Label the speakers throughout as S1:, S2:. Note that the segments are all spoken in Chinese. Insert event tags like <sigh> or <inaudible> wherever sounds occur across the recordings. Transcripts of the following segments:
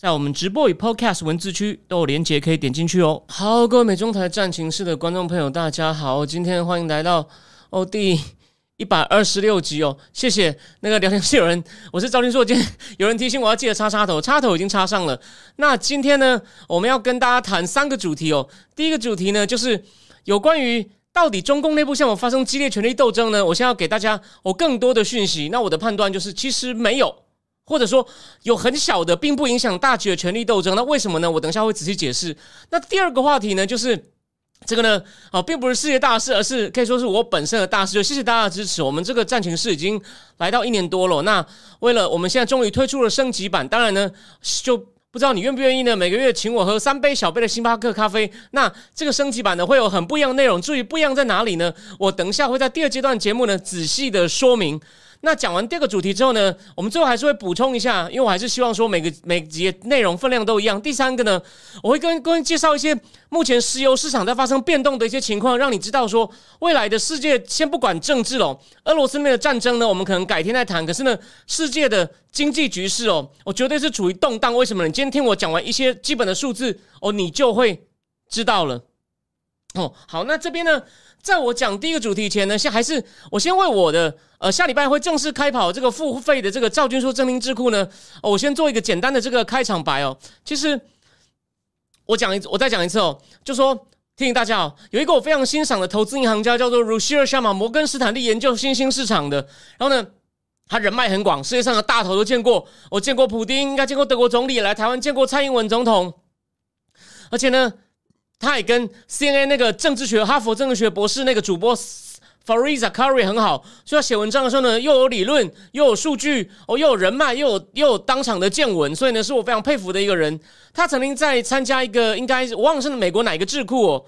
S1: 在我们直播与 Podcast 文字区都有连结，可以点进去哦。好，各位美中台战情室的观众朋友，大家好，今天欢迎来到哦第一百二十六集哦。谢谢那个聊天室有人，我是赵金硕，今天有人提醒我要记得插插头，插头已经插上了。那今天呢，我们要跟大家谈三个主题哦。第一个主题呢，就是有关于到底中共内部向我发生激烈权力斗争呢？我现在要给大家我更多的讯息。那我的判断就是，其实没有。或者说有很小的，并不影响大局的权力斗争，那为什么呢？我等一下会仔细解释。那第二个话题呢，就是这个呢，啊，并不是世界大事，而是可以说是我本身的大事。就谢谢大家的支持，我们这个战情室已经来到一年多了。那为了我们现在终于推出了升级版，当然呢，就不知道你愿不愿意呢？每个月请我喝三杯小杯的星巴克咖啡。那这个升级版呢，会有很不一样的内容。至于不一样在哪里呢？我等一下会在第二阶段节目呢，仔细的说明。那讲完第二个主题之后呢，我们最后还是会补充一下，因为我还是希望说每个每节内容分量都一样。第三个呢，我会跟各位介绍一些目前石油市场在发生变动的一些情况，让你知道说未来的世界先不管政治哦，俄罗斯那边的战争呢，我们可能改天再谈。可是呢，世界的经济局势哦，我绝对是处于动荡。为什么呢？你今天听我讲完一些基本的数字哦，你就会知道了。哦，好，那这边呢？在我讲第一个主题前呢，先还是我先为我的呃下礼拜会正式开跑这个付费的这个赵军说真名智库呢，我先做一个简单的这个开场白哦。其实我讲一，我再讲一次哦，就说提醒大家哦，有一个我非常欣赏的投资银行家叫做 r u s h i r Sharma 摩根斯坦利研究新兴市场的，然后呢，他人脉很广，世界上的大头都见过，我见过普丁，应该见过德国总理来台湾见过蔡英文总统，而且呢。他也跟 CNN 那个政治学、哈佛政治学博士那个主播 Fariza Curry 很好，所以他写文章的时候呢，又有理论，又有数据，哦，又有人脉，又有又有当场的见闻，所以呢，是我非常佩服的一个人。他曾经在参加一个应该我忘了是美国哪一个智库哦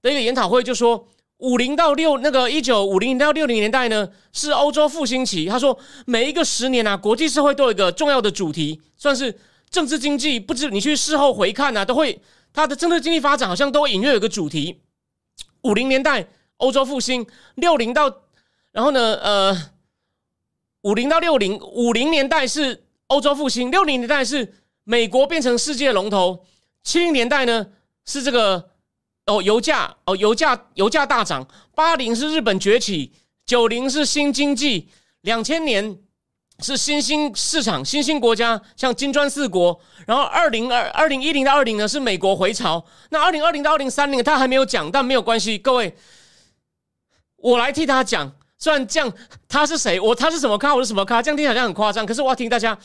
S1: 的一个研讨会，就说五零到六那个一九五零到六零年代呢是欧洲复兴期。他说每一个十年啊，国际社会都有一个重要的主题，算是政治经济，不知你去事后回看啊，都会。它的政治经济发展好像都隐约有个主题，五零年代欧洲复兴，六零到然后呢，呃，五零到六零，五零年代是欧洲复兴，六零年代是美国变成世界龙头，七零年代呢是这个哦油价哦油价油价大涨，八零是日本崛起，九零是新经济，两千年。是新兴市场、新兴国家，像金砖四国。然后二零二二零一零到二零呢，是美国回潮。那二零二零到二零三零，他还没有讲，但没有关系。各位，我来替他讲。虽然这样，他是谁？我他是什么咖？我是什么咖？这样听起来好像很夸张。可是我要听大家。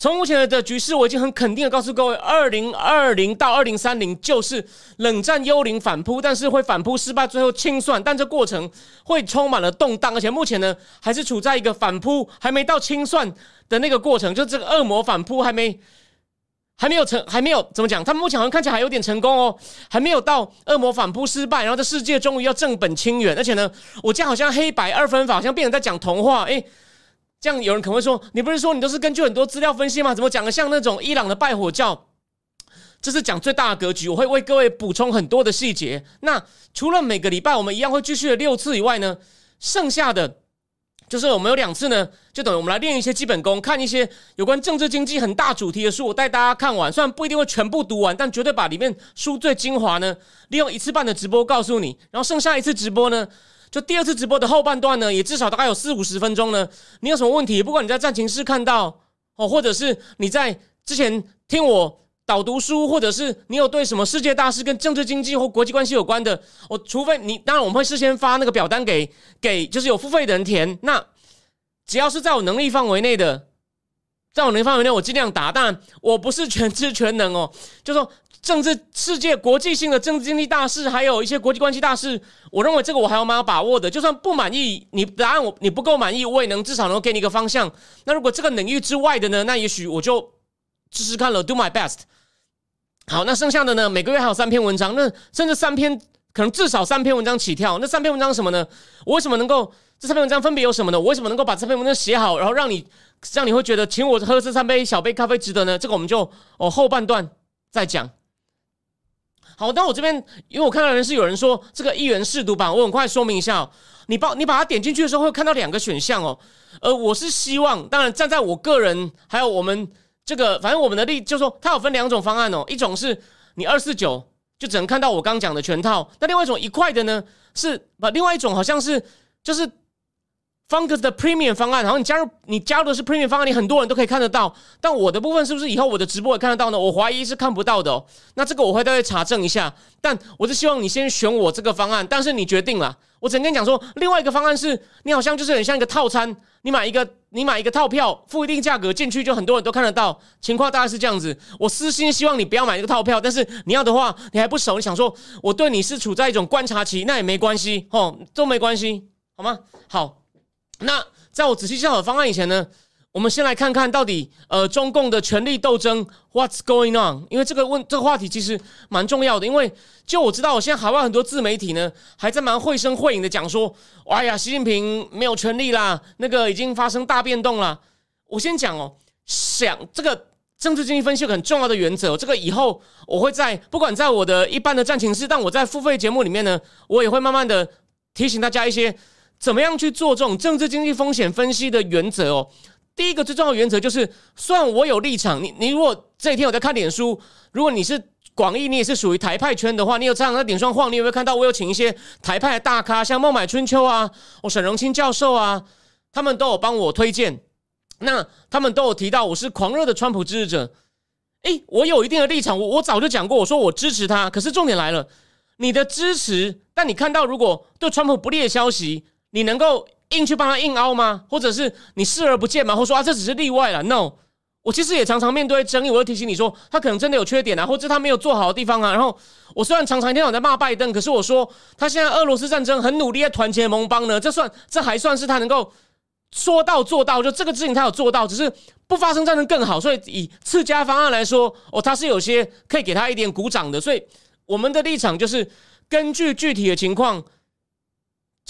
S1: 从目前的局势，我已经很肯定的告诉各位，二零二零到二零三零就是冷战幽灵反扑，但是会反扑失败，最后清算，但这过程会充满了动荡，而且目前呢，还是处在一个反扑还没到清算的那个过程，就这个恶魔反扑还没还没有成，还没有怎么讲？他们目前好像看起来还有点成功哦，还没有到恶魔反扑失败，然后这世界终于要正本清源，而且呢，我这样好像黑白二分法，好像变成在讲童话，诶。这样有人可能会说：“你不是说你都是根据很多资料分析吗？怎么讲的像那种伊朗的拜火教？”这是讲最大的格局，我会为各位补充很多的细节。那除了每个礼拜我们一样会继续的六次以外呢，剩下的就是我们有两次呢，就等于我们来练一些基本功，看一些有关政治经济很大主题的书，我带大家看完。虽然不一定会全部读完，但绝对把里面书最精华呢，利用一次半的直播告诉你。然后剩下一次直播呢。就第二次直播的后半段呢，也至少大概有四五十分钟呢。你有什么问题？不管你在战情室看到哦，或者是你在之前听我导读书，或者是你有对什么世界大事跟政治经济或国际关系有关的，我除非你，当然我们会事先发那个表单给给，就是有付费的人填。那只要是在我能力范围内的，在我能力范围内，我尽量答。当然，我不是全知全能哦，就说。政治世界国际性的政治经济大事，还有一些国际关系大事，我认为这个我还有蛮有把握的。就算不满意你答案，我你不够满意，我也能至少能够给你一个方向。那如果这个领域之外的呢？那也许我就试试看了，do my best。好，那剩下的呢？每个月还有三篇文章，那甚至三篇可能至少三篇文章起跳。那三篇文章什么呢？我为什么能够这三篇文章分别有什么呢？我为什么能够把这篇文章写好，然后让你让你会觉得请我喝这三杯小杯咖啡值得呢？这个我们就哦后半段再讲。好，那我这边因为我看到人是有人说这个一元试读版，我很快说明一下哦。你把你把它点进去的时候，会看到两个选项哦。呃，我是希望，当然站在我个人还有我们这个，反正我们的例，就是说它有分两种方案哦。一种是你二四九就只能看到我刚讲的全套，那另外一种一块的呢是不，另外一种好像是就是。Fungus 的 Premium 方案，然后你加入你加入的是 Premium 方案，你很多人都可以看得到。但我的部分是不是以后我的直播也看得到呢？我怀疑是看不到的哦。那这个我会再查证一下。但我是希望你先选我这个方案，但是你决定了。我只能跟你讲说，另外一个方案是你好像就是很像一个套餐，你买一个你买一个套票，付一定价格进去，就很多人都看得到。情况大概是这样子。我私心希望你不要买这个套票，但是你要的话，你还不熟，你想说我对你是处在一种观察期，那也没关系哦，都没关系，好吗？好。那在我仔细思考方案以前呢，我们先来看看到底呃中共的权力斗争 What's going on？因为这个问这个话题其实蛮重要的，因为就我知道，我现在海外很多自媒体呢还在蛮绘声绘影的讲说，哎呀，习近平没有权力啦，那个已经发生大变动了。我先讲哦，想这个政治经济分析很重要的原则，这个以后我会在不管在我的一般的战情室，但我在付费节目里面呢，我也会慢慢的提醒大家一些。怎么样去做这种政治经济风险分析的原则哦？第一个最重要的原则就是，虽然我有立场，你你如果这一天我在看脸书，如果你是广义，你也是属于台派圈的话，你有这样在脸上晃，你有没有看到我有请一些台派大咖，像孟买春秋啊，我沈荣清教授啊，他们都有帮我推荐，那他们都有提到我是狂热的川普支持者。诶，我有一定的立场，我我早就讲过，我说我支持他。可是重点来了，你的支持，但你看到如果对川普不利的消息。你能够硬去帮他硬凹吗？或者是你视而不见吗？或说啊，这只是例外了？No，我其实也常常面对争议，我会提醒你说，他可能真的有缺点啊，或者他没有做好的地方啊。然后我虽然常常一天晚在骂拜登，可是我说他现在俄罗斯战争很努力在团结盟邦呢，这算这还算是他能够说到做到，就这个事情他有做到，只是不发生战争更好。所以以次加方案来说，哦，他是有些可以给他一点鼓掌的。所以我们的立场就是根据具体的情况。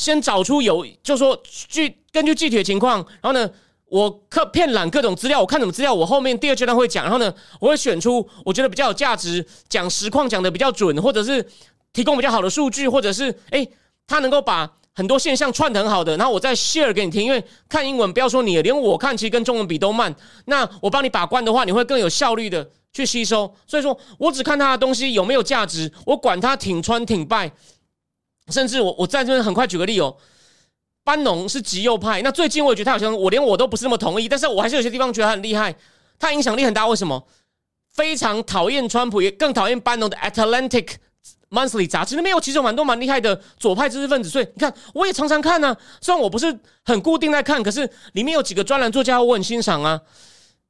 S1: 先找出有，就说具根据具体的情况，然后呢，我刻片览各种资料，我看什么资料，我后面第二阶段会讲，然后呢，我会选出我觉得比较有价值，讲实况讲的比较准，或者是提供比较好的数据，或者是哎，他能够把很多现象串的很好的，然后我再 share 给你听，因为看英文不要说你，连我看其实跟中文比都慢，那我帮你把关的话，你会更有效率的去吸收，所以说我只看他的东西有没有价值，我管他挺穿挺败。甚至我我在这边很快举个例哦，班农是极右派，那最近我也觉得他好像我连我都不是那么同意，但是我还是有些地方觉得他很厉害，他影响力很大。为什么？非常讨厌川普，也更讨厌班农的《Atlantic Monthly》杂志，那边有其中蛮多蛮厉害的左派知识分子。所以你看，我也常常看呢。虽然我不是很固定在看，可是里面有几个专栏作家我很欣赏啊。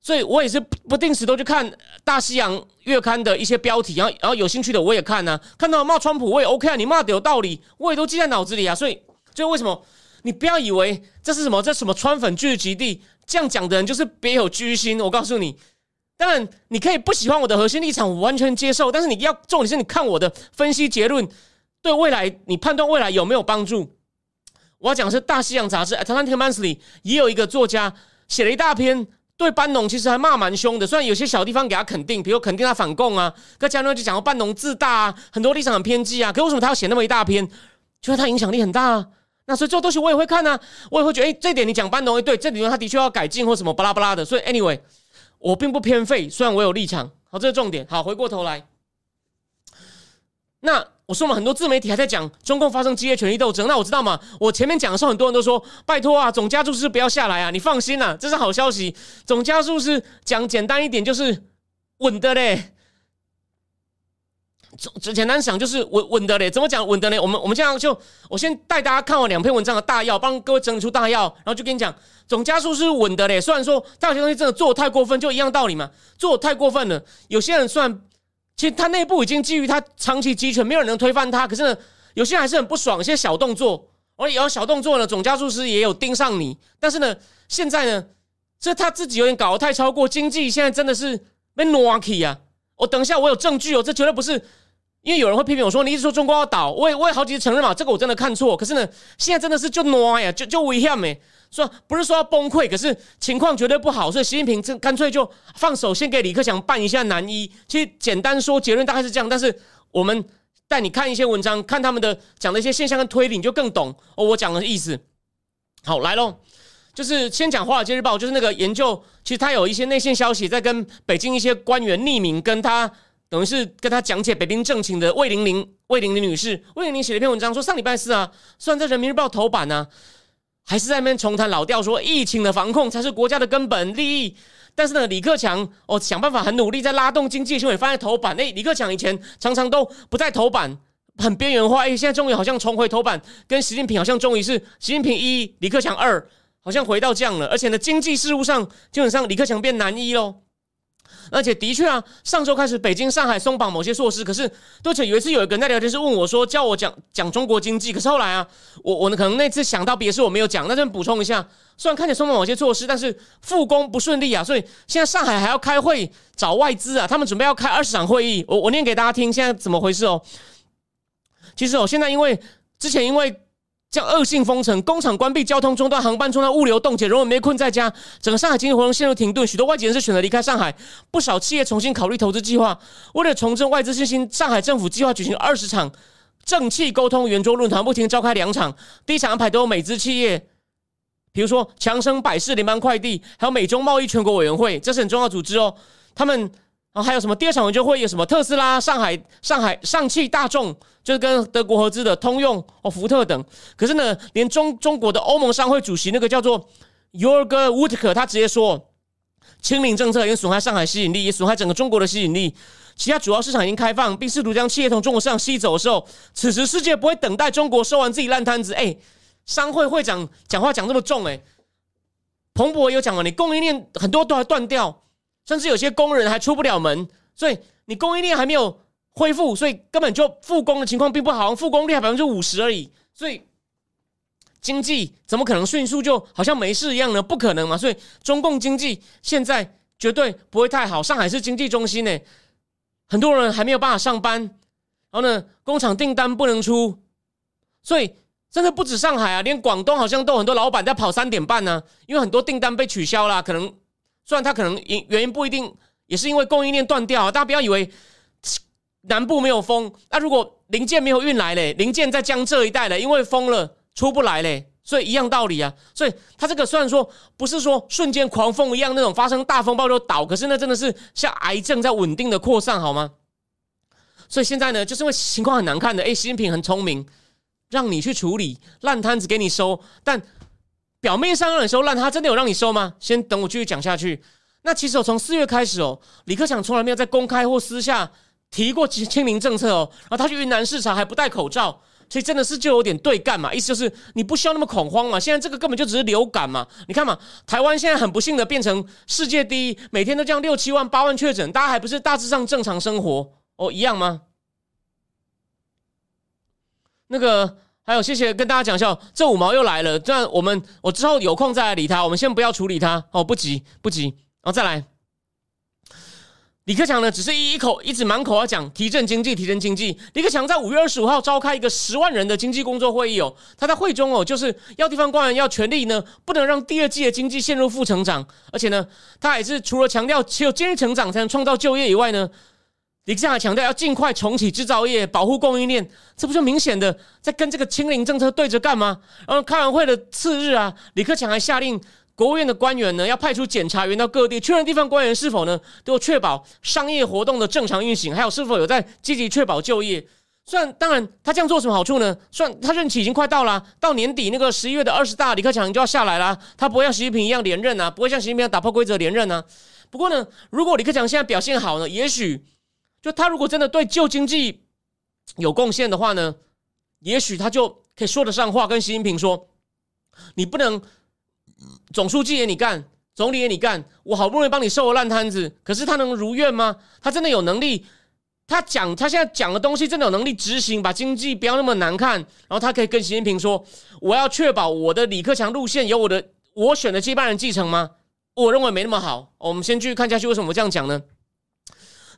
S1: 所以我也是不定时都去看《大西洋月刊》的一些标题，然后然后有兴趣的我也看呢。看到骂川普我也 OK 啊，你骂的有道理，我也都记在脑子里啊。所以，就为什么你不要以为这是什么这什么川粉聚集地，这样讲的人就是别有居心。我告诉你，当然你可以不喜欢我的核心立场，我完全接受。但是你要重点是你看我的分析结论，对未来你判断未来有没有帮助？我要讲的是《大西洋杂志》Atlantic Monthly 也有一个作家写了一大篇。对班农其实还骂蛮凶的，虽然有些小地方给他肯定，比如肯定他反共啊，跟加诺就讲到班农自大啊，很多立场很偏激啊，可为什么他要写那么一大篇？就是他影响力很大啊。那所以这东西我也会看啊，我也会觉得，哎，这点你讲班农，对，这里面他的确要改进或什么巴拉巴拉的。所以 anyway，我并不偏废，虽然我有立场。好，这是重点。好，回过头来，那。我说嘛，很多自媒体还在讲中共发生激烈权力斗争，那我知道嘛。我前面讲的时候，很多人都说拜托啊，总加速师不要下来啊，你放心呐，这是好消息。总加速师讲简单一点就是稳的嘞，总简单想就是稳稳的嘞。怎么讲稳的嘞？我们我们这样就我先带大家看完两篇文章的大要，帮各位整理出大要，然后就跟你讲总加速是稳的嘞。虽然说他有些东西真的做的太过分，就一样道理嘛，做的太过分了。有些人算。其实他内部已经基于他长期集权，没有人能推翻他。可是呢，有些人还是很不爽，一些小动作，而有小动作呢，总加速师也有盯上你。但是呢，现在呢，这他自己有点搞得太超过，经济现在真的是被 n o k 啊！我等一下，我有证据哦，这绝对不是因为有人会批评我说，你一直说中国要倒，我也我也好几次承认嘛，这个我真的看错。可是呢，现在真的是就挪呀，就就危险没，说不是说要崩溃，可是情况绝对不好，所以习近平这干脆就放手，先给李克强办一下男一。其实简单说，结论大概是这样。但是我们带你看一些文章，看他们的讲的一些现象跟推理，你就更懂哦。我讲的意思，好来喽，就是先讲《华尔街日报》，就是那个研究，其实他有一些内线消息在跟北京一些官员匿名跟他。等于是跟他讲解北京政情的魏玲玲，魏玲玲女士，魏玲玲写了一篇文章，说上礼拜四啊，虽然在人民日报头版呢，还是在那边重谈老调，说疫情的防控才是国家的根本利益。但是呢，李克强哦想办法很努力在拉动经济新闻放在头版。哎，李克强以前常常都不在头版，很边缘化。哎，现在终于好像重回头版，跟习近平好像终于是习近平一，李克强二，好像回到这样了。而且呢，经济事务上基本上李克强变男一喽。而且的确啊，上周开始北京、上海松绑某些措施，可是多且有一次有一个人在聊天室问我说，叫我讲讲中国经济，可是后来啊，我我可能那次想到别的事我没有讲，那这边补充一下，虽然看起来松绑某些措施，但是复工不顺利啊，所以现在上海还要开会找外资啊，他们准备要开二十场会议，我我念给大家听，现在怎么回事哦？其实哦，现在因为之前因为。将恶性封城，工厂关闭，交通中断，航班中断，物流冻结，人们被困在家，整个上海经济活动陷入停顿。许多外籍人士选择离开上海，不少企业重新考虑投资计划。为了重振外资信心，上海政府计划举行二十场政企沟通圆桌论坛，不停召开两场。第一场安排都有美资企业，比如说强生、百世、联邦快递，还有美中贸易全国委员会，这是很重要组织哦。他们。然后还有什么？第二场研究会有什么？特斯拉、上海、上海上汽大众，就是跟德国合资的通用、哦福特等。可是呢，连中中国的欧盟商会主席那个叫做 Jorg w u t k 他直接说，清零政策已经损害上海吸引力，也损害整个中国的吸引力。其他主要市场已经开放，并试图将企业从中国市场吸走的时候，此时世界不会等待中国收完自己烂摊子。哎，商会会长讲话讲这么重，哎，彭博有讲了，你供应链很多都要断掉。甚至有些工人还出不了门，所以你供应链还没有恢复，所以根本就复工的情况并不好，复工率还百分之五十而已。所以经济怎么可能迅速就好像没事一样呢？不可能嘛！所以中共经济现在绝对不会太好。上海是经济中心呢，很多人还没有办法上班，然后呢，工厂订单不能出，所以真的不止上海啊，连广东好像都很多老板在跑三点半呢，因为很多订单被取消了，可能。虽然它可能因原因不一定，也是因为供应链断掉。大家不要以为南部没有封，那如果零件没有运来嘞，零件在江浙一带嘞，因为封了出不来嘞，所以一样道理啊。所以它这个虽然说不是说瞬间狂风一样那种发生大风暴就倒，可是那真的是像癌症在稳定的扩散，好吗？所以现在呢，就是因为情况很难看的，哎，习近平很聪明，让你去处理烂摊子给你收，但。表面上让你收烂，他真的有让你收吗？先等我继续讲下去。那其实我从四月开始哦，李克强从来没有在公开或私下提过清清零政策哦。然后他去云南视察还不戴口罩，所以真的是就有点对干嘛？意思就是你不需要那么恐慌嘛。现在这个根本就只是流感嘛。你看嘛，台湾现在很不幸的变成世界第一，每天都这样六七万八万确诊，大家还不是大致上正常生活哦，一样吗？那个。还有，谢谢跟大家讲一下，这五毛又来了。这样我们我之后有空再来理他，我们先不要处理他哦，不急不急，然后再来。李克强呢，只是一一口一直满口要讲提振经济，提振经济。李克强在五月二十五号召开一个十万人的经济工作会议哦，他在会中哦，就是要地方官员要全力呢，不能让第二季的经济陷入负成长，而且呢，他还是除了强调只有经济成长才能创造就业以外呢。李克强还强调要尽快重启制造业，保护供应链，这不就明显的在跟这个清零政策对着干吗？然后开完会的次日啊，李克强还下令国务院的官员呢，要派出检察员到各地确认地方官员是否呢都确保商业活动的正常运行，还有是否有在积极确保就业。虽然当然他这样做什么好处呢？算他任期已经快到了，到年底那个十一月的二十大，李克强就要下来啦，他不会像习近平一样连任啊，不会像习近平打破规则连任啊。不过呢，如果李克强现在表现好呢，也许。就他如果真的对旧经济有贡献的话呢，也许他就可以说得上话，跟习近平说：“你不能总书记也你干，总理也你干，我好不容易帮你收了烂摊子，可是他能如愿吗？他真的有能力？他讲他现在讲的东西真的有能力执行，把经济不要那么难看？然后他可以跟习近平说：我要确保我的李克强路线由我的我选的接班人继承吗？我认为没那么好。我们先继续看下去，为什么这样讲呢？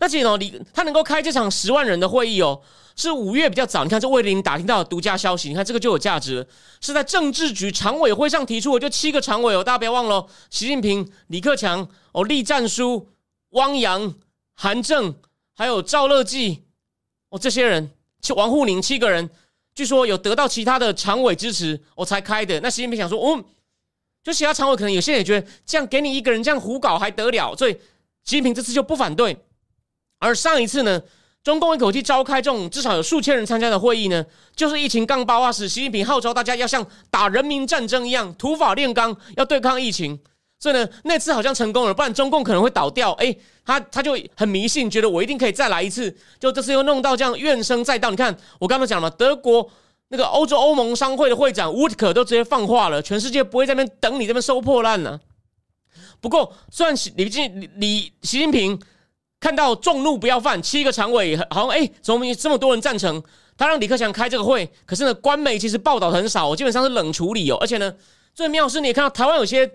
S1: 那其实哦，李他能够开这场十万人的会议哦，是五月比较早。你看这魏林打听到独家消息，你看这个就有价值，是在政治局常委会上提出的，就七个常委哦，大家不要忘了，习近平、李克强、哦，栗战书、汪洋、韩正，还有赵乐际，哦，这些人，王沪宁七个人，据说有得到其他的常委支持，我才开的。那习近平想说，哦，就其他常委可能有些人也觉得，这样给你一个人这样胡搞还得了，所以习近平这次就不反对。而上一次呢，中共一口气召开这种至少有数千人参加的会议呢，就是疫情刚爆发时，习近平号召大家要像打人民战争一样，土法炼钢，要对抗疫情。所以呢，那次好像成功了，不然中共可能会倒掉。哎，他他就很迷信，觉得我一定可以再来一次。就这次又弄到这样怨声载道。你看，我刚刚讲了，德国那个欧洲欧盟商会的会长乌特克都直接放话了，全世界不会在那边等你这边收破烂呢。不过，虽然李李李习近平。看到众怒不要犯，七个常委好像哎，怎么这么多人赞成他让李克强开这个会？可是呢，官媒其实报道很少，基本上是冷处理哦。而且呢，最妙是，你也看到台湾有些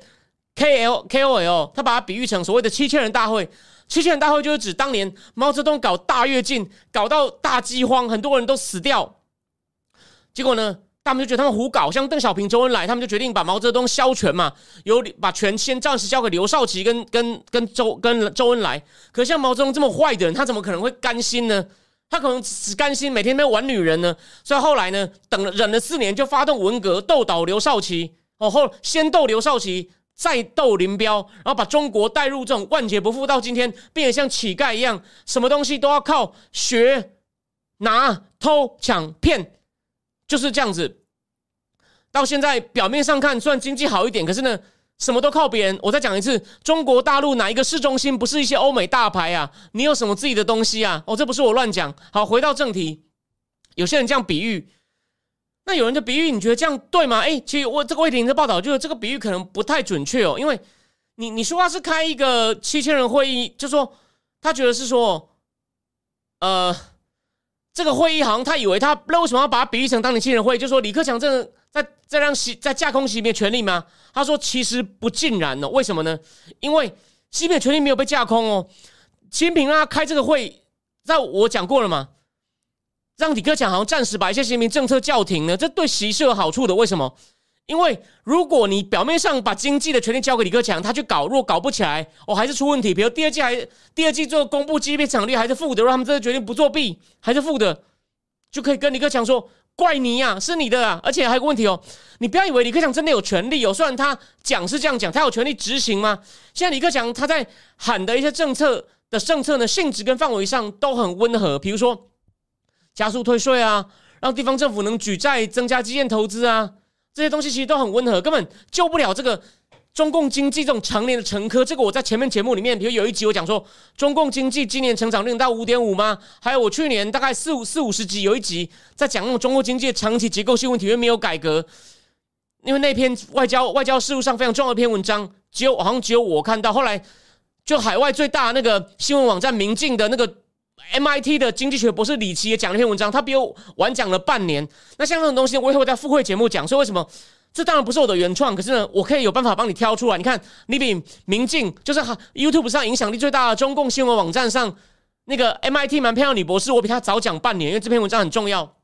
S1: K L K O L，他把它比喻成所谓的七千人大会。七千人大会就是指当年毛泽东搞大跃进，搞到大饥荒，很多人都死掉，结果呢？他们就觉得他们胡搞，像邓小平、周恩来，他们就决定把毛泽东削权嘛，由把权先暂时交给刘少奇跟跟跟周跟周恩来。可像毛泽东这么坏的人，他怎么可能会甘心呢？他可能只甘心每天在玩女人呢。所以后来呢，等了忍了四年，就发动文革，斗倒刘少奇。哦，后先斗刘少奇，再斗林彪，然后把中国带入这种万劫不复，到今天变得像乞丐一样，什么东西都要靠学、拿、偷、抢、骗。就是这样子，到现在表面上看，虽然经济好一点，可是呢，什么都靠别人。我再讲一次，中国大陆哪一个市中心不是一些欧美大牌啊？你有什么自己的东西啊？哦，这不是我乱讲。好，回到正题，有些人这样比喻，那有人就比喻，你觉得这样对吗？哎，其实我这个魏婷的报道，就是这个比喻可能不太准确哦，因为你你说他是开一个七千人会议，就说他觉得是说，呃。这个会议好像他以为他那为什么要把它比喻成当年亲人会议？就说李克强真的在在让习在架空习近平权力吗？他说其实不尽然哦，为什么呢？因为习近平权力没有被架空哦。习近平让他开这个会，在我讲过了嘛，让李克强好像暂时把一些习近平政策叫停呢，这对习是有好处的。为什么？因为如果你表面上把经济的权利交给李克强，他去搞，如果搞不起来，哦，还是出问题。比如第二季还第二季做公布 GDP 增长率还是负的，让他们这个决定不作弊，还是负的，就可以跟李克强说怪你呀，是你的啊。而且还有个问题哦，你不要以为李克强真的有权利哦，虽然他讲是这样讲，他有权利执行吗？现在李克强他在喊的一些政策的政策呢，性质跟范围上都很温和，比如说加速退税啊，让地方政府能举债增加基建投资啊。这些东西其实都很温和，根本救不了这个中共经济这种常年的沉疴。这个我在前面节目里面，比如有一集我讲说，中共经济今年成长率到五点五吗？还有我去年大概四五四五十集有一集在讲那种中国经济的长期结构性问题，因为没有改革。因为那篇外交外交事务上非常重要的一篇文章，只有好像只有我看到。后来就海外最大那个新闻网站明镜的那个。MIT 的经济学博士李奇也讲了一篇文章，他比我晚讲了半年。那像这种东西，我也会在付费节目讲。所以为什么？这当然不是我的原创，可是呢，我可以有办法帮你挑出来。你看，你比明镜就是 YouTube 上影响力最大的中共新闻网站上那个 MIT 蛮漂亮女博士，我比他早讲半年，因为这篇文章很重要。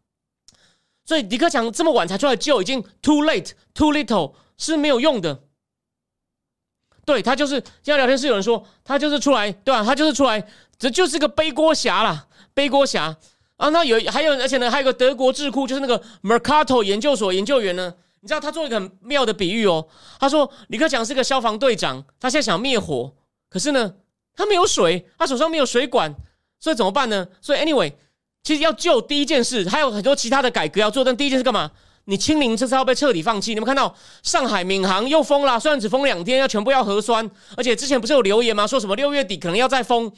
S1: 所以李克强这么晚才出来救，已经 too late too little 是没有用的。对他就是现在聊天室有人说他就是出来，对吧？他就是出来。这就是个背锅侠啦，背锅侠啊！那有还有，而且呢，还有个德国智库，就是那个 Mercato 研究所研究员呢。你知道他做一个很妙的比喻哦。他说，李克强是个消防队长，他现在想灭火，可是呢，他没有水，他手上没有水管，所以怎么办呢？所以 anyway，其实要救第一件事，还有很多其他的改革要做，但第一件事干嘛？你清零这次要被彻底放弃。你们看到上海闵行又封了，虽然只封两天，要全部要核酸，而且之前不是有留言吗？说什么六月底可能要再封。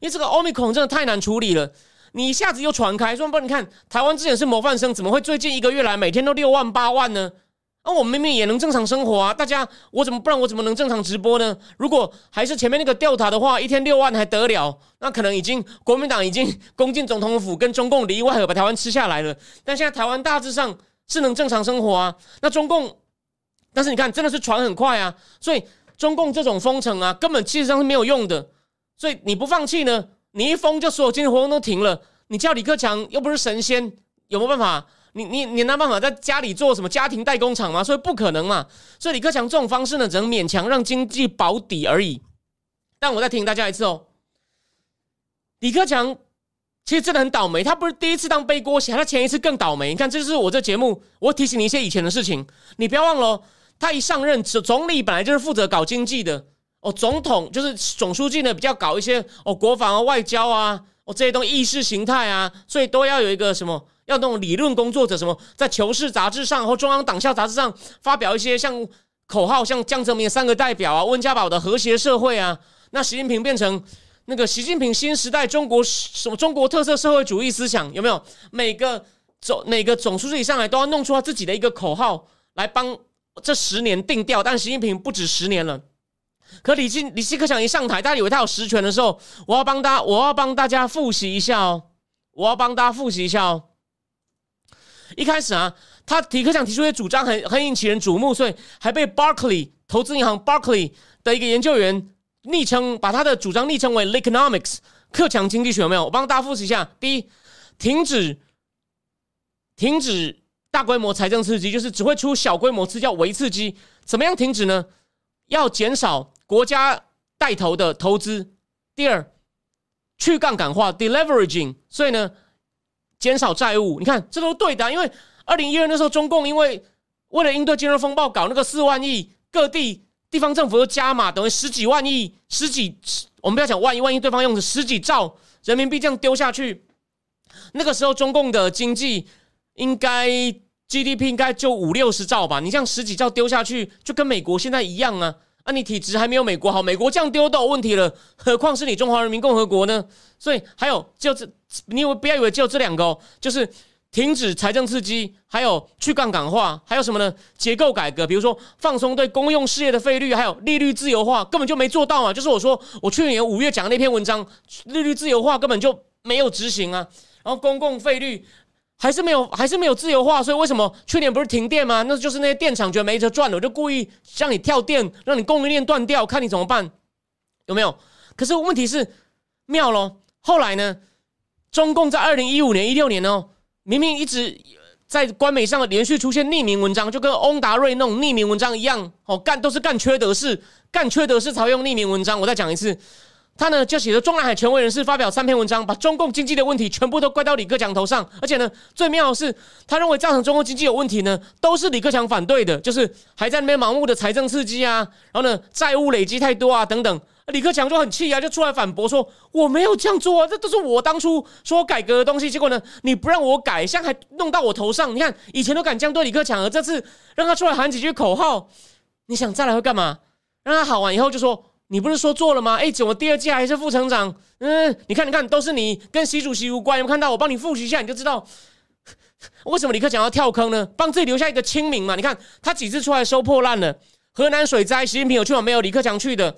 S1: 因为这个奥密克戎真的太难处理了，你一下子又传开，说不，你看台湾之前是模范生，怎么会最近一个月来每天都六万八万呢？啊，我明明也能正常生活啊，大家我怎么不然我怎么能正常直播呢？如果还是前面那个调塔的话，一天六万还得了？那可能已经国民党已经攻进总统府，跟中共里应外合把台湾吃下来了。但现在台湾大致上是能正常生活啊。那中共，但是你看真的是传很快啊，所以中共这种封城啊，根本其实上是没有用的。所以你不放弃呢，你一封就所有经济活动都停了，你叫李克强又不是神仙，有没有办法？你你你拿办法在家里做什么家庭代工厂吗？所以不可能嘛。所以李克强这种方式呢，只能勉强让经济保底而已。但我再提醒大家一次哦，李克强其实真的很倒霉，他不是第一次当背锅侠，他前一次更倒霉。你看，这是我这节目，我提醒你一些以前的事情，你不要忘了，他一上任总总理本来就是负责搞经济的哦，总统就是总书记呢，比较搞一些哦国防啊、外交啊，哦这些东西意识形态啊，所以都要有一个什么。要那种理论工作者，什么在《求是》杂志上或中央党校杂志上发表一些像口号，像江泽民三个代表啊，温家宝的和谐社会啊，那习近平变成那个习近平新时代中国什么中国特色社会主义思想有没有？每个总每个总书记上来都要弄出他自己的一个口号来帮这十年定调，但习近平不止十年了。可李金李希克强一上台，大家以为他有实权的时候，我要帮大我要帮大家复习一下哦，我要帮大家复习一下哦。一开始啊，他李克强提出一些主张，很很引起人瞩目，所以还被 Barclay 投资银行 Barclay 的一个研究员昵称，把他的主张昵称为 Economics 克强经济学，有没有？我帮大家复习一下：第一，停止停止大规模财政刺激，就是只会出小规模刺激，叫微刺激。怎么样停止呢？要减少国家带头的投资。第二，去杠杆化 （deleveraging），所以呢。减少债务，你看这都对的，因为二零一二那时候，中共因为为了应对金融风暴，搞那个四万亿，各地地方政府又加码，等于十几万亿、十几，我们不要讲万亿，万一对方用的十几兆人民币这样丢下去，那个时候中共的经济应该 GDP 应该就五六十兆吧，你这样十几兆丢下去，就跟美国现在一样啊。啊，你体质还没有美国好，美国这样丢都有问题了，何况是你中华人民共和国呢？所以还有就这，你以为不要以为只有这两个哦，就是停止财政刺激，还有去杠杆化，还有什么呢？结构改革，比如说放松对公用事业的费率，还有利率自由化，根本就没做到啊！就是我说我去年五月讲的那篇文章，利率自由化根本就没有执行啊，然后公共费率。还是没有，还是没有自由化，所以为什么去年不是停电吗？那就是那些电厂觉得没车赚了，我就故意让你跳电，让你供应链断掉，看你怎么办，有没有？可是问题是妙咯，后来呢？中共在二零一五年、一六年哦，明明一直在官媒上连续出现匿名文章，就跟翁达瑞那种匿名文章一样，哦，干都是干缺德事，干缺德事才用匿名文章。我再讲一次。他呢就写了中南海权威人士发表三篇文章，把中共经济的问题全部都怪到李克强头上，而且呢最妙的是，他认为造成中国经济有问题呢，都是李克强反对的，就是还在那边盲目的财政刺激啊，然后呢债务累积太多啊等等，李克强就很气啊，就出来反驳说我没有这样做啊，这都是我当初说改革的东西，结果呢你不让我改，现在还弄到我头上，你看以前都敢这样对李克强，而这次让他出来喊几句口号，你想再来会干嘛？让他喊完以后就说。你不是说做了吗？哎，怎么第二季还是副成长？嗯，你看，你看，都是你跟习主席无关。有没有看到？我帮你复习一下，你就知道 <laughs> 为什么李克强要跳坑呢？帮自己留下一个清名嘛。你看他几次出来收破烂了。河南水灾，习近平有去吗？没有，李克强去的。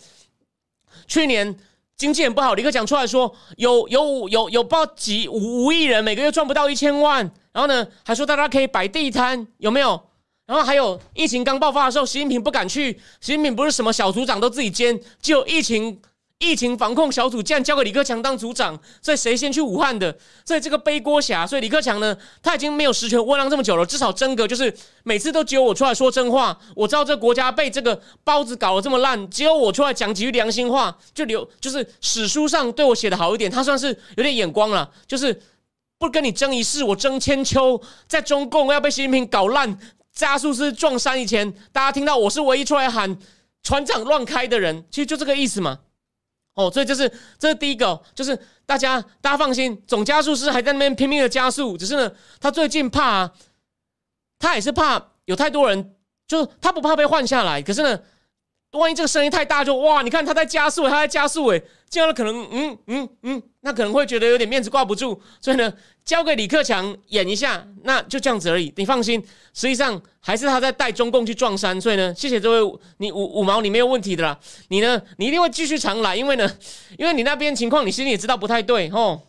S1: 去年经济很不好，立刻讲出来说有有有有报几五五亿人每个月赚不到一千万，然后呢还说大家可以摆地摊，有没有？然后还有疫情刚爆发的时候，习近平不敢去。习近平不是什么小组长都自己兼，就疫情疫情防控小组竟然交给李克强当组长。所以谁先去武汉的？所以这个背锅侠，所以李克强呢，他已经没有实权窝囊这么久了。至少真格就是每次都只有我出来说真话。我知道这国家被这个包子搞得这么烂，只有我出来讲几句良心话，就留就是史书上对我写的好一点。他算是有点眼光了，就是不跟你争一世，我争千秋。在中共要被习近平搞烂。加速是撞山以前，大家听到我是唯一出来喊船长乱开的人，其实就这个意思嘛。哦，所以这是这是第一个，就是大家大家放心，总加速师还在那边拼命的加速，只是呢，他最近怕，他也是怕有太多人，就他不怕被换下来，可是呢。万一这个声音太大，就哇！你看他在加速，他在加速，哎，这样可能，嗯嗯嗯，那可能会觉得有点面子挂不住，所以呢，交给李克强演一下，那就这样子而已。你放心，实际上还是他在带中共去撞山，所以呢，谢谢这位，你五五毛你没有问题的啦。你呢，你一定会继续常来，因为呢，因为你那边情况你心里也知道不太对哦。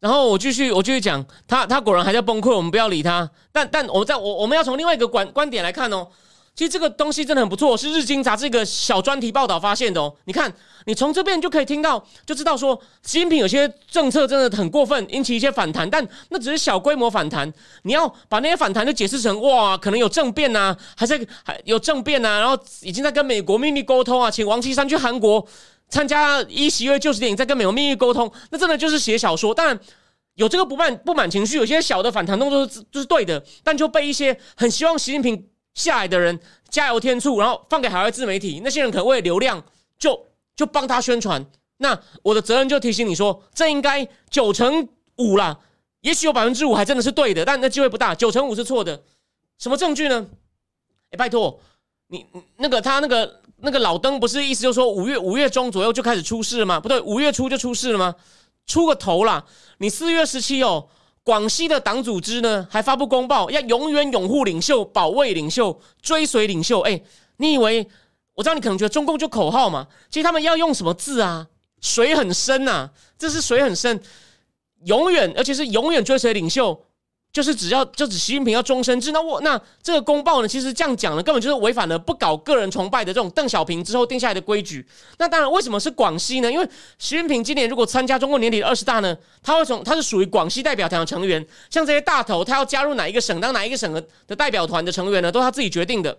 S1: 然后我继续，我继续讲，他他果然还在崩溃，我们不要理他。但但我在我我们要从另外一个观观点来看哦，其实这个东西真的很不错，是日经杂志一个小专题报道发现的哦。你看，你从这边就可以听到，就知道说习近平有些政策真的很过分，引起一些反弹，但那只是小规模反弹。你要把那些反弹就解释成哇，可能有政变呐，还是还有政变呐，然后已经在跟美国秘密沟通啊，请王岐山去韩国参加一席位就是电影，在跟美国秘密沟通，那真的就是写小说。当然有这个不满不满情绪，有些小的反弹动作是就是对的，但就被一些很希望习近平。下来的人加油添醋，然后放给海外自媒体，那些人可能为了流量就就帮他宣传。那我的责任就提醒你说，这应该九成五啦，也许有百分之五还真的是对的，但那机会不大，九成五是错的。什么证据呢？哎，拜托你那个他那个那个老登不是意思就说五月五月中左右就开始出事了吗？不对，五月初就出事了吗？出个头啦！你四月十七哦。广西的党组织呢，还发布公报，要永远拥护领袖、保卫领袖、追随领袖。哎，你以为我知道你可能觉得中共就口号嘛？其实他们要用什么字啊？水很深呐，这是水很深，永远，而且是永远追随领袖。就是只要就只习近平要终身制，那我那这个公报呢，其实这样讲呢，根本就是违反了不搞个人崇拜的这种邓小平之后定下来的规矩。那当然，为什么是广西呢？因为习近平今年如果参加中共年底的二十大呢，他会从他是属于广西代表团的成员，像这些大头，他要加入哪一个省当哪一个省的的代表团的成员呢，都是他自己决定的。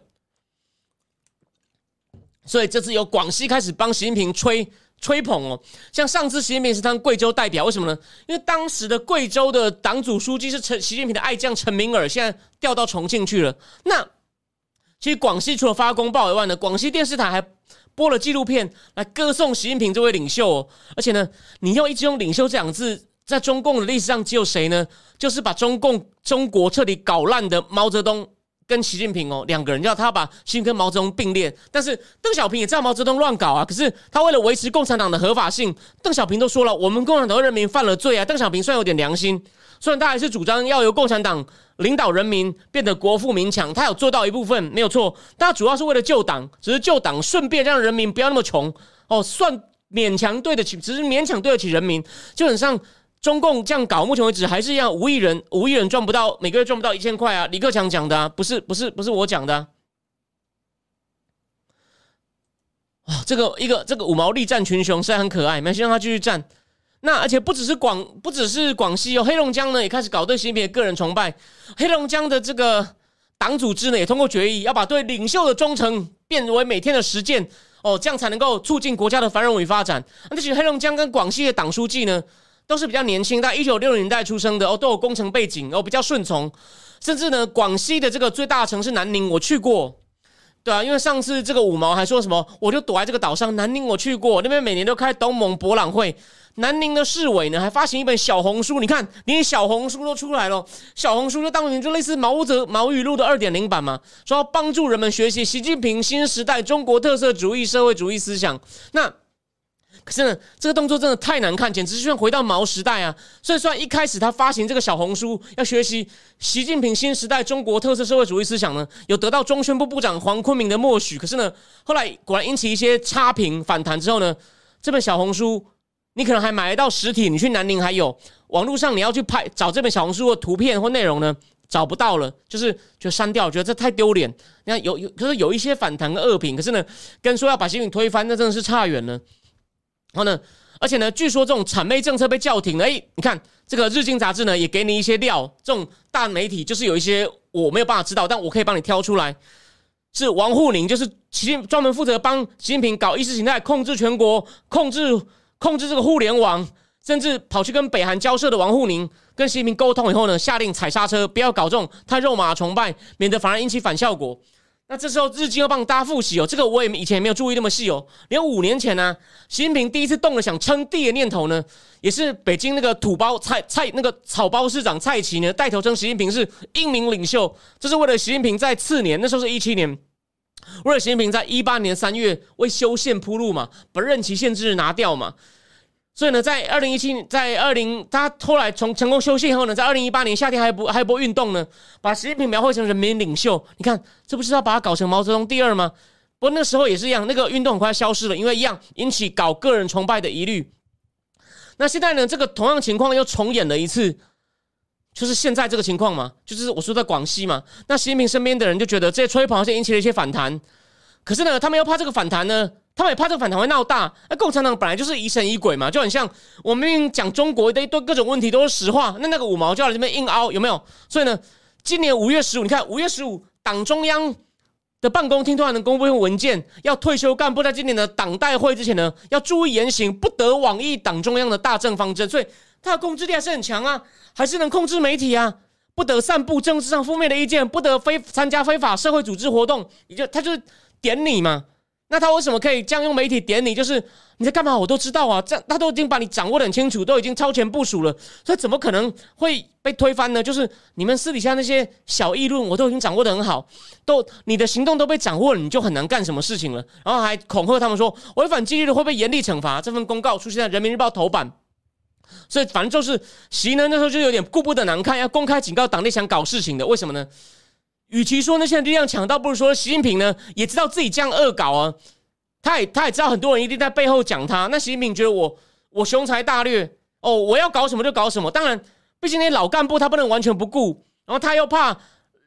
S1: 所以这次由广西开始帮习近平吹。吹捧哦，像上次习近平是当贵州代表，为什么呢？因为当时的贵州的党组书记是陈习近平的爱将陈明尔，现在调到重庆去了。那其实广西除了发公报以外呢，广西电视台还播了纪录片来歌颂习近平这位领袖。哦。而且呢，你要一直用“领袖”这两个字，在中共的历史上只有谁呢？就是把中共中国彻底搞烂的毛泽东。跟习近平哦两个人，叫他把习近平跟毛泽东并列。但是邓小平也知道毛泽东乱搞啊，可是他为了维持共产党的合法性，邓小平都说了，我们共产党人民犯了罪啊。邓小平算有点良心，虽然他还是主张要由共产党领导人民变得国富民强，他有做到一部分没有错，但他主要是为了救党，只是救党顺便让人民不要那么穷哦，算勉强对得起，只是勉强对得起人民，就很像。中共这样搞，目前为止还是一样，五亿人，五亿人赚不到，每个月赚不到一千块啊！李克强讲的，不是，不是，不是我讲的啊！这个一个这个五毛力战群雄，虽然很可爱，没先让他继续战。那而且不只是广，不只是广西哦，黑龙江呢也开始搞对习近平的个人崇拜。黑龙江的这个党组织呢也通过决议，要把对领袖的忠诚变为每天的实践哦，这样才能够促进国家的繁荣与发展。那其实黑龙江跟广西的党书记呢？都是比较年轻，在一九六零年代出生的哦，都有工程背景哦，比较顺从。甚至呢，广西的这个最大城市南宁，我去过，对啊，因为上次这个五毛还说什么，我就躲在这个岛上。南宁我去过，那边每年都开东盟博览会。南宁的市委呢，还发行一本小红书，你看，连小红书都出来了。小红书就当年就类似毛泽毛语录的二点零版嘛，说要帮助人们学习习近平新时代中国特色主义社会主义思想。那。可是呢，这个动作真的太难看，简直就像回到毛时代啊！所以，虽然一开始他发行这个小红书要学习习近平新时代中国特色社会主义思想呢，有得到中宣部部长黄坤明的默许。可是呢，后来果然引起一些差评反弹之后呢，这本小红书你可能还买得到实体，你去南宁还有网络上你要去拍找这本小红书的图片或内容呢，找不到了，就是就删掉，觉得这太丢脸。你看有有，可是有一些反弹的恶评，可是呢，跟说要把习近平推翻，那真的是差远了。然后呢？而且呢？据说这种谄媚政策被叫停了。哎，你看这个《日经》杂志呢，也给你一些料。这种大媒体就是有一些我没有办法知道，但我可以帮你挑出来。是王沪宁，就是习专门负责帮习近平搞意识形态、控制全国、控制控制这个互联网，甚至跑去跟北韩交涉的王沪宁，跟习近平沟通以后呢，下令踩刹车，不要搞这种太肉麻崇拜，免得反而引起反效果。那这时候日经要帮大家复习哦，这个我也以前也没有注意那么细哦。连五年前呢，习近平第一次动了想称帝的念头呢，也是北京那个土包蔡蔡那个草包市长蔡奇呢带头称习近平是英明领袖，这是为了习近平在次年，那时候是一七年，为了习近平在一八年三月为修宪铺路嘛，把任期限制拿掉嘛。所以呢，在二零一七，在二零，他后来从成功修宪后呢，在二零一八年夏天还不还播运动呢，把习近平描绘成人民领袖。你看，这不是要把他搞成毛泽东第二吗？不过那时候也是一样，那个运动很快消失了，因为一样引起搞个人崇拜的疑虑。那现在呢，这个同样情况又重演了一次，就是现在这个情况嘛，就是我说在广西嘛，那习近平身边的人就觉得这些吹捧好像引起了一些反弹，可是呢，他们又怕这个反弹呢，他们也怕这个反弹会闹大。那共产党本来就是疑神疑鬼嘛，就很像我们讲中国的一堆各种问题都是实话，那那个五毛就在这边硬凹，有没有？所以呢，今年五月十五，你看五月十五，党中央。的办公厅突然能公布一份文件，要退休干部在今年的党代会之前呢，要注意言行，不得妄议党中央的大政方针。所以他的控制力还是很强啊，还是能控制媒体啊，不得散布政治上负面的意见，不得非参加非法社会组织活动。也就他就是点你嘛。那他为什么可以这样用媒体点你？就是你在干嘛，我都知道啊。这他都已经把你掌握的很清楚，都已经超前部署了，所以怎么可能会被推翻呢？就是你们私底下那些小议论，我都已经掌握的很好，都你的行动都被掌握了，你就很难干什么事情了。然后还恐吓他们说，违反纪律的会被严厉惩罚。这份公告出现在人民日报头版，所以反正就是习呢那时候就有点顾不得难看，要公开警告党内想搞事情的。为什么呢？与其说那些力量强，倒不如说习近平呢也知道自己这样恶搞啊，他也他也知道很多人一定在背后讲他。那习近平觉得我我雄才大略哦，我要搞什么就搞什么。当然，毕竟那些老干部他不能完全不顾，然后他又怕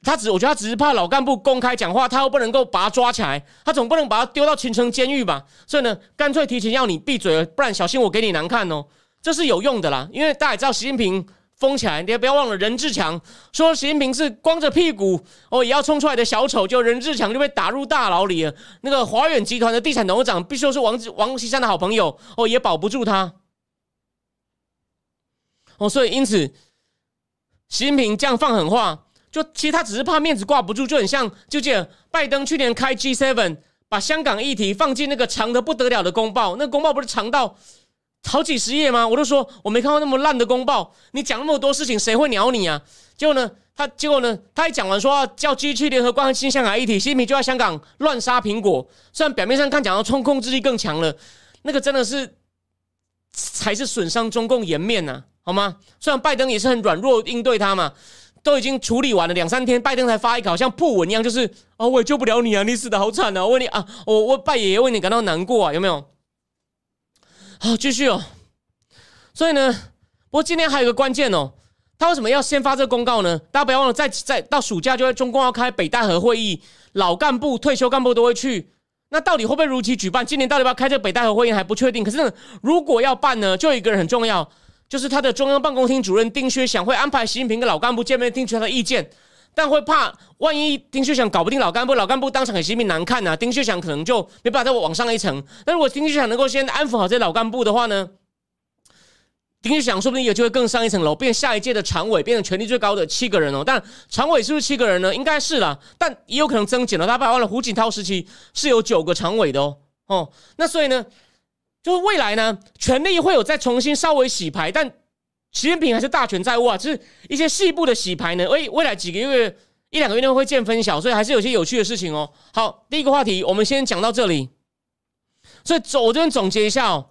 S1: 他只我觉得他只是怕老干部公开讲话，他又不能够把他抓起来，他总不能把他丢到秦城监狱吧？所以呢，干脆提前要你闭嘴了，不然小心我给你难看哦。这是有用的啦，因为大家也知道习近平。封起来，你也不要忘了任志强说习近平是光着屁股哦也要冲出来的小丑，就任志强就被打入大牢里了。那个华远集团的地产董事长，必须说是王王岐山的好朋友哦，也保不住他哦。所以因此，习近平这样放狠话，就其实他只是怕面子挂不住，就很像就这拜登去年开 G seven，把香港议题放进那个长的不得了的公报，那公报不是长到。好几十页吗？我都说我没看过那么烂的公报。你讲那么多事情，谁会鸟你啊？结果呢，他结果呢，他一讲完说叫 G 去联合关心香港议题，习近平就在香港乱杀苹果。虽然表面上看讲到冲控制力更强了，那个真的是才是损伤中共颜面呐，好吗？虽然拜登也是很软弱应对他嘛，都已经处理完了两三天，拜登才发一个好像破文一样，就是啊，我也救不了你啊，你死的好惨啊，我为你啊，我我拜爷爷为你感到难过啊，有没有？好，继续哦。所以呢，不过今天还有一个关键哦，他为什么要先发这个公告呢？大家不要忘了，在在到暑假就会中共要开北戴河会议，老干部、退休干部都会去。那到底会不会如期举办？今年到底要不要开这个北戴河会议还不确定。可是呢，如果要办呢，就一个人很重要，就是他的中央办公厅主任丁薛祥会安排习近平跟老干部见面，听取他的意见。但会怕，万一丁薛祥搞不定老干部，老干部当场给习近平难看呢？丁薛祥可能就没办法再往上一层。那如果丁薛祥能够先安抚好这老干部的话呢？丁薛祥说不定有机会更上一层楼，变下一届的常委，变成权力最高的七个人哦。但常委是不是七个人呢？应该是啦，但也有可能增减了。大家忘了胡锦涛时期是有九个常委的哦。哦，那所以呢，就是未来呢，权力会有再重新稍微洗牌，但。习近平还是大权在握啊，就是一些细部的洗牌呢。未未来几个月一两个月内会见分晓，所以还是有些有趣的事情哦。好，第一个话题我们先讲到这里。所以总我这边总结一下哦，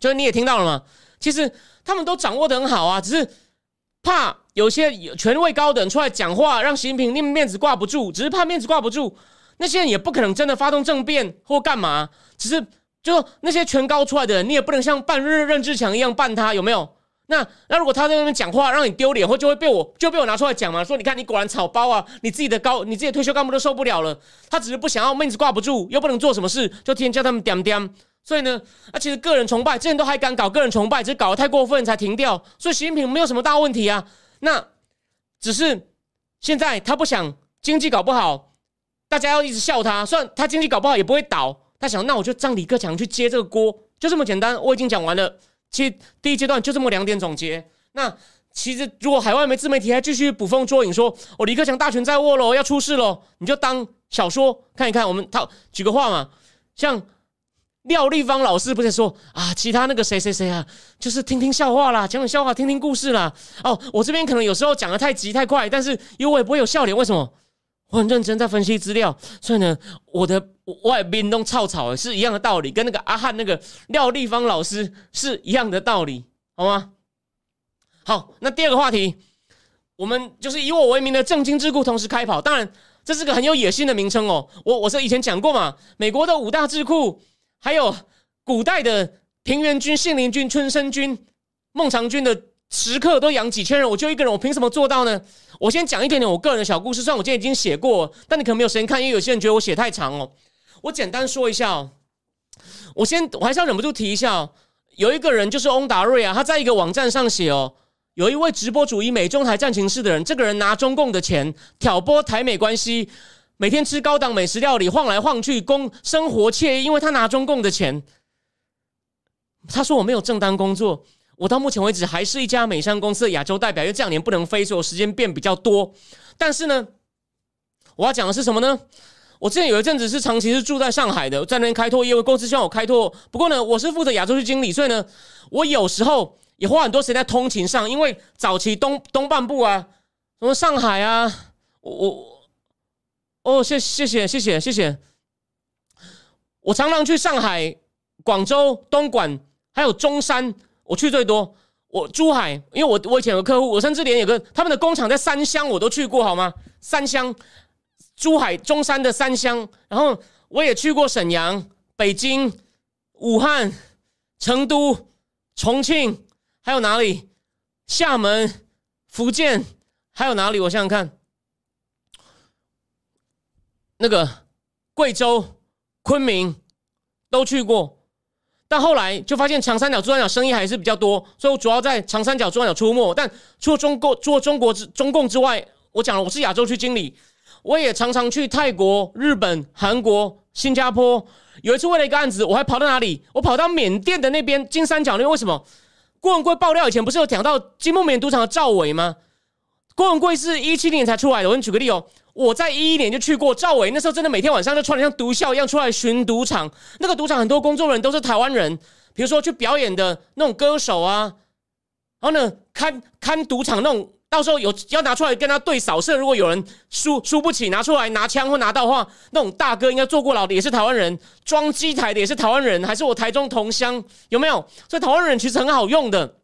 S1: 就是你也听到了嘛，其实他们都掌握的很好啊，只是怕有些权位高的人出来讲话，让习近平面面子挂不住，只是怕面子挂不住。那些人也不可能真的发动政变或干嘛，只是就那些权高出来的人，你也不能像办任任志强一样办他，有没有？那那如果他在那边讲话让你丢脸，或就会被我就被我拿出来讲嘛？说你看你果然草包啊！你自己的高，你自己退休干部都受不了了。他只是不想要面子挂不住，又不能做什么事，就天天叫他们点点。所以呢，啊，其实个人崇拜之前都还敢搞个人崇拜，只是搞得太过分才停掉。所以习近平没有什么大问题啊。那只是现在他不想经济搞不好，大家要一直笑他。虽然他经济搞不好也不会倒，他想那我就让李克强去接这个锅，就这么简单。我已经讲完了。其实第一阶段就这么两点总结。那其实如果海外没自媒体还继续捕风捉影，说我李克强大权在握喽，要出事喽，你就当小说看一看。我们他举个话嘛，像廖立芳老师不是说啊，其他那个谁谁谁啊，就是听听笑话啦，讲讲笑话，听听故事啦。哦，我这边可能有时候讲的太急太快，但是因为我也不会有笑脸，为什么？我很认真在分析资料，所以呢，我的外宾都草草是一样的道理，跟那个阿汉那个廖立芳老师是一样的道理，好吗？好，那第二个话题，我们就是以我为名的正经智库同时开跑，当然这是个很有野心的名称哦。我我是以前讲过嘛，美国的五大智库，还有古代的平原君、信陵君、春申君、孟尝君的时刻都养几千人，我就一个人，我凭什么做到呢？我先讲一点点我个人的小故事，虽然我今天已经写过，但你可能没有时间看，因为有些人觉得我写太长哦。我简单说一下哦。我先，我还是要忍不住提一下哦。有一个人就是翁达瑞啊，他在一个网站上写哦，有一位直播主义美中台战情室的人，这个人拿中共的钱挑拨台美关系，每天吃高档美食料理，晃来晃去，工生活惬意，因为他拿中共的钱。他说我没有正当工作，我到目前为止还是一家美商公司的亚洲代表，因为这两年不能飞，所以我时间变比较多。但是呢，我要讲的是什么呢？我之前有一阵子是长期是住在上海的，在那边开拓业务，公司希望我开拓。不过呢，我是负责亚洲区经理，所以呢，我有时候也花很多时间在通勤上，因为早期东东半部啊，什么上海啊，我我哦，谢谢谢谢谢谢谢，我常常去上海、广州、东莞，还有中山，我去最多。我珠海，因为我我以前有个客户，我甚至连有个他们的工厂在三乡，我都去过，好吗？三乡。珠海、中山的三乡，然后我也去过沈阳、北京、武汉、成都、重庆，还有哪里？厦门、福建，还有哪里？我想想看，那个贵州、昆明都去过，但后来就发现长三角、珠三角生意还是比较多，所以我主要在长三角、珠三角出没。但除了中国、除了中国之中共之外，我讲了，我是亚洲区经理。我也常常去泰国、日本、韩国、新加坡。有一次为了一个案子，我还跑到哪里？我跑到缅甸的那边金三角那边。为什么？郭文贵爆料以前不是有讲到金木棉赌场的赵伟吗？郭文贵是一七年才出来的。我给你举个例哦，我在一一年就去过赵伟，那时候真的每天晚上就穿的像毒枭一样出来巡赌场。那个赌场很多工作人员都是台湾人，比如说去表演的那种歌手啊，然后呢看看赌场那种。到时候有要拿出来跟他对扫射，如果有人输输不起，拿出来拿枪或拿刀的话，那种大哥应该坐过牢的，也是台湾人，装机台的也是台湾人，还是我台中同乡，有没有？所以台湾人其实很好用的。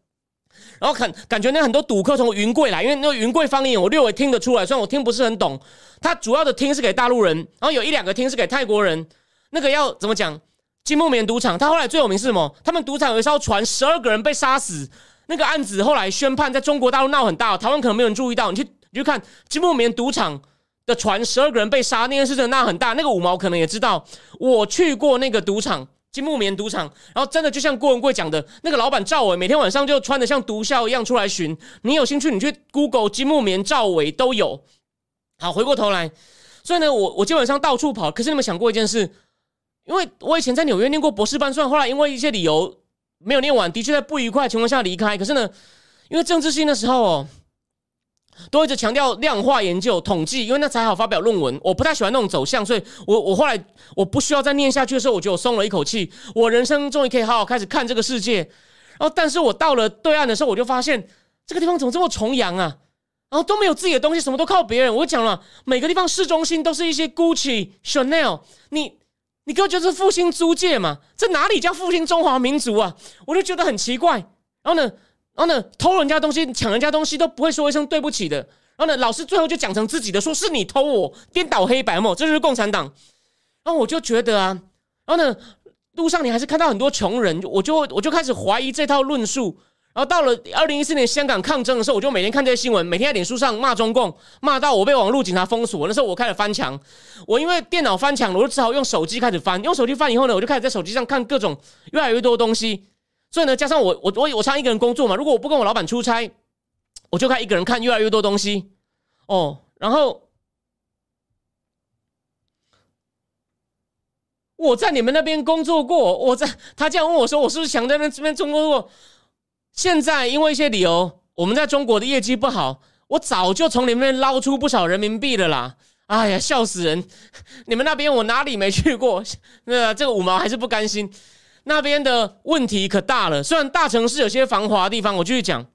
S1: 然后感感觉那很多赌客从云贵来，因为那个云贵方言我略微听得出来，虽然我听不是很懂。他主要的听是给大陆人，然后有一两个听是给泰国人。那个要怎么讲？金木棉赌场，他后来最有名是什么？他们赌场有一艘船，十二个人被杀死。那个案子后来宣判，在中国大陆闹很大，台湾可能没有人注意到。你去，你去看金木棉赌场的船，十二个人被杀，那件事真的闹很大。那个五毛可能也知道，我去过那个赌场，金木棉赌场，然后真的就像郭文贵讲的，那个老板赵伟每天晚上就穿的像毒枭一样出来巡。你有兴趣，你去 Google 金木棉赵伟都有。好，回过头来，所以呢，我我基本上到处跑。可是你们想过一件事？因为我以前在纽约念过博士班，虽然后来因为一些理由。没有念完，的确在不愉快情况下离开。可是呢，因为政治性的时候哦，都一直强调量化研究、统计，因为那才好发表论文。我不太喜欢那种走向，所以我我后来我不需要再念下去的时候，我就松了一口气。我人生终于可以好好开始看这个世界。然后，但是我到了对岸的时候，我就发现这个地方怎么这么崇洋啊？然后都没有自己的东西，什么都靠别人。我讲了，每个地方市中心都是一些 Gucci、Chanel，你。你哥就是复兴租界嘛？这哪里叫复兴中华民族啊？我就觉得很奇怪。然后呢，然后呢，偷人家东西、抢人家东西都不会说一声对不起的。然后呢，老师最后就讲成自己的，说是你偷我，颠倒黑白嘛，这就是共产党。然后我就觉得啊，然后呢，路上你还是看到很多穷人，我就我就开始怀疑这套论述。然后到了二零一四年香港抗争的时候，我就每天看这些新闻，每天在脸书上骂中共，骂到我被网络警察封锁。那时候我开始翻墙，我因为电脑翻墙，我就只好用手机开始翻。用手机翻以后呢，我就开始在手机上看各种越来越多东西。所以呢，加上我我我我常一个人工作嘛，如果我不跟我老板出差，我就看一个人看越来越多东西。哦，然后我在你们那边工作过，我在他这样问我说，我是不是想在那这边工作过？现在因为一些理由，我们在中国的业绩不好，我早就从里面捞出不少人民币了啦！哎呀，笑死人！<laughs> 你们那边我哪里没去过？那这个五毛还是不甘心。那边的问题可大了，虽然大城市有些繁华的地方，我继续讲。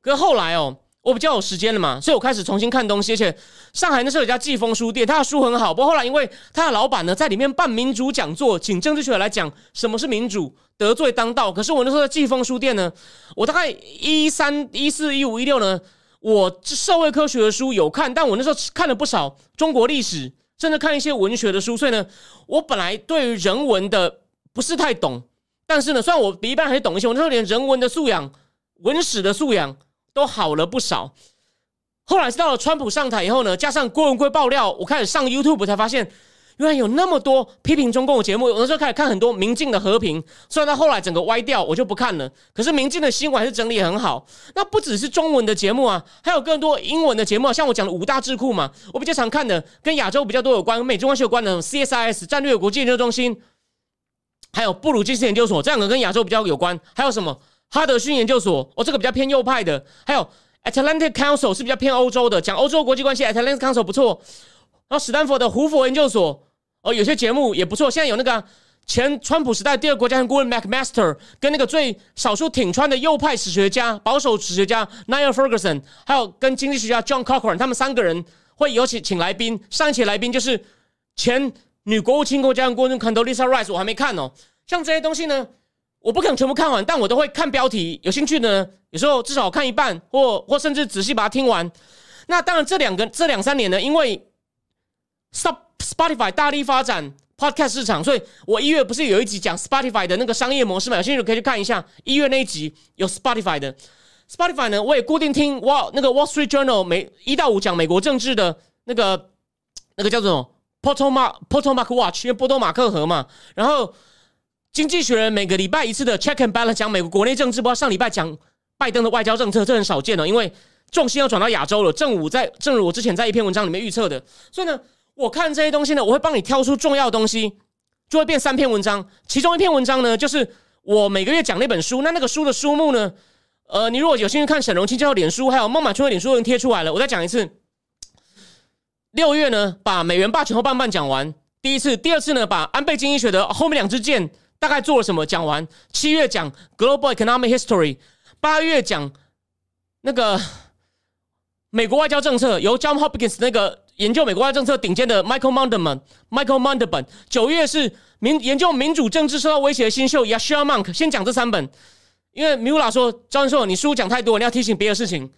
S1: 可是后来哦。我比较有时间了嘛，所以我开始重新看东西。而且上海那时候有家季风书店，他的书很好。不过后来因为他的老板呢在里面办民主讲座，请政治学来讲什么是民主，得罪当道。可是我那时候在季风书店呢，我大概一三一四一五一六呢，我社会科学的书有看，但我那时候看了不少中国历史，甚至看一些文学的书。所以呢，我本来对于人文的不是太懂，但是呢，虽然我比一般还是懂一些，我那时候连人文的素养。文史的素养都好了不少。后来是到了川普上台以后呢，加上郭文贵爆料，我开始上 YouTube 才发现。原来有那么多批评中共的节目，有的时候开始看很多民进的和平，虽然到后来整个歪掉，我就不看了。可是民进的新闻还是整理很好。那不只是中文的节目啊，还有更多英文的节目，啊像我讲的五大智库嘛，我比较常看的，跟亚洲比较多有关、美中关系有关的 CSIS 战略国际研究中心，还有布鲁金斯研究所，这两个跟亚洲比较有关。还有什么哈德逊研究所，哦，这个比较偏右派的。还有 Atlantic Council 是比较偏欧洲的，讲欧洲国际关系，Atlantic Council 不错。然后史丹佛的胡佛研究所。哦，有些节目也不错。现在有那个前川普时代第二国家顾问 MacMaster，跟那个最少数挺川的右派史学家、保守史学家 Niall Ferguson，还有跟经济学家 John Cochrane，他们三个人会有请请来宾。上一期来宾就是前女国务卿国家顾问 Condoleezza Rice，我还没看哦。像这些东西呢，我不可能全部看完，但我都会看标题。有兴趣的呢，有时候至少看一半，或或甚至仔细把它听完。那当然，这两个这两三年呢，因为 Sub Spotify 大力发展 Podcast 市场，所以我一月不是有一集讲 Spotify 的那个商业模式嘛？有兴趣可以去看一下一月那一集有 Spotify 的 Spotify 呢，我也固定听 Wall 那个 Wall Street Journal 每一到五讲美国政治的那个那个叫做什么 Potomac Potomac Watch，因为波多马克河嘛。然后经济学人每个礼拜一次的 Check and Balance 讲美国国内政治，不知道上礼拜讲拜登的外交政策，这很少见哦，因为重心要转到亚洲了。正午在正如我之前在一篇文章里面预测的，所以呢。我看这些东西呢，我会帮你挑出重要的东西，就会变三篇文章。其中一篇文章呢，就是我每个月讲那本书。那那个书的书目呢，呃，你如果有兴趣看沈荣清教授脸书，还有孟马春的脸书都贴出来了。我再讲一次，六月呢，把美元霸权后半半讲完。第一次，第二次呢，把安倍经济学的后面两支箭大概做了什么讲完。七月讲 Global Economic History，八月讲那个美国外交政策，由 John Hopkins 那个。研究美国外交政策顶尖的 Michael Mondeman、Michael Mondeman 九月是民研究民主政治受到威胁的新秀 Yashar Monk。先讲这三本，因为 Mula 说，教授你书讲太多，你要提醒别的事情。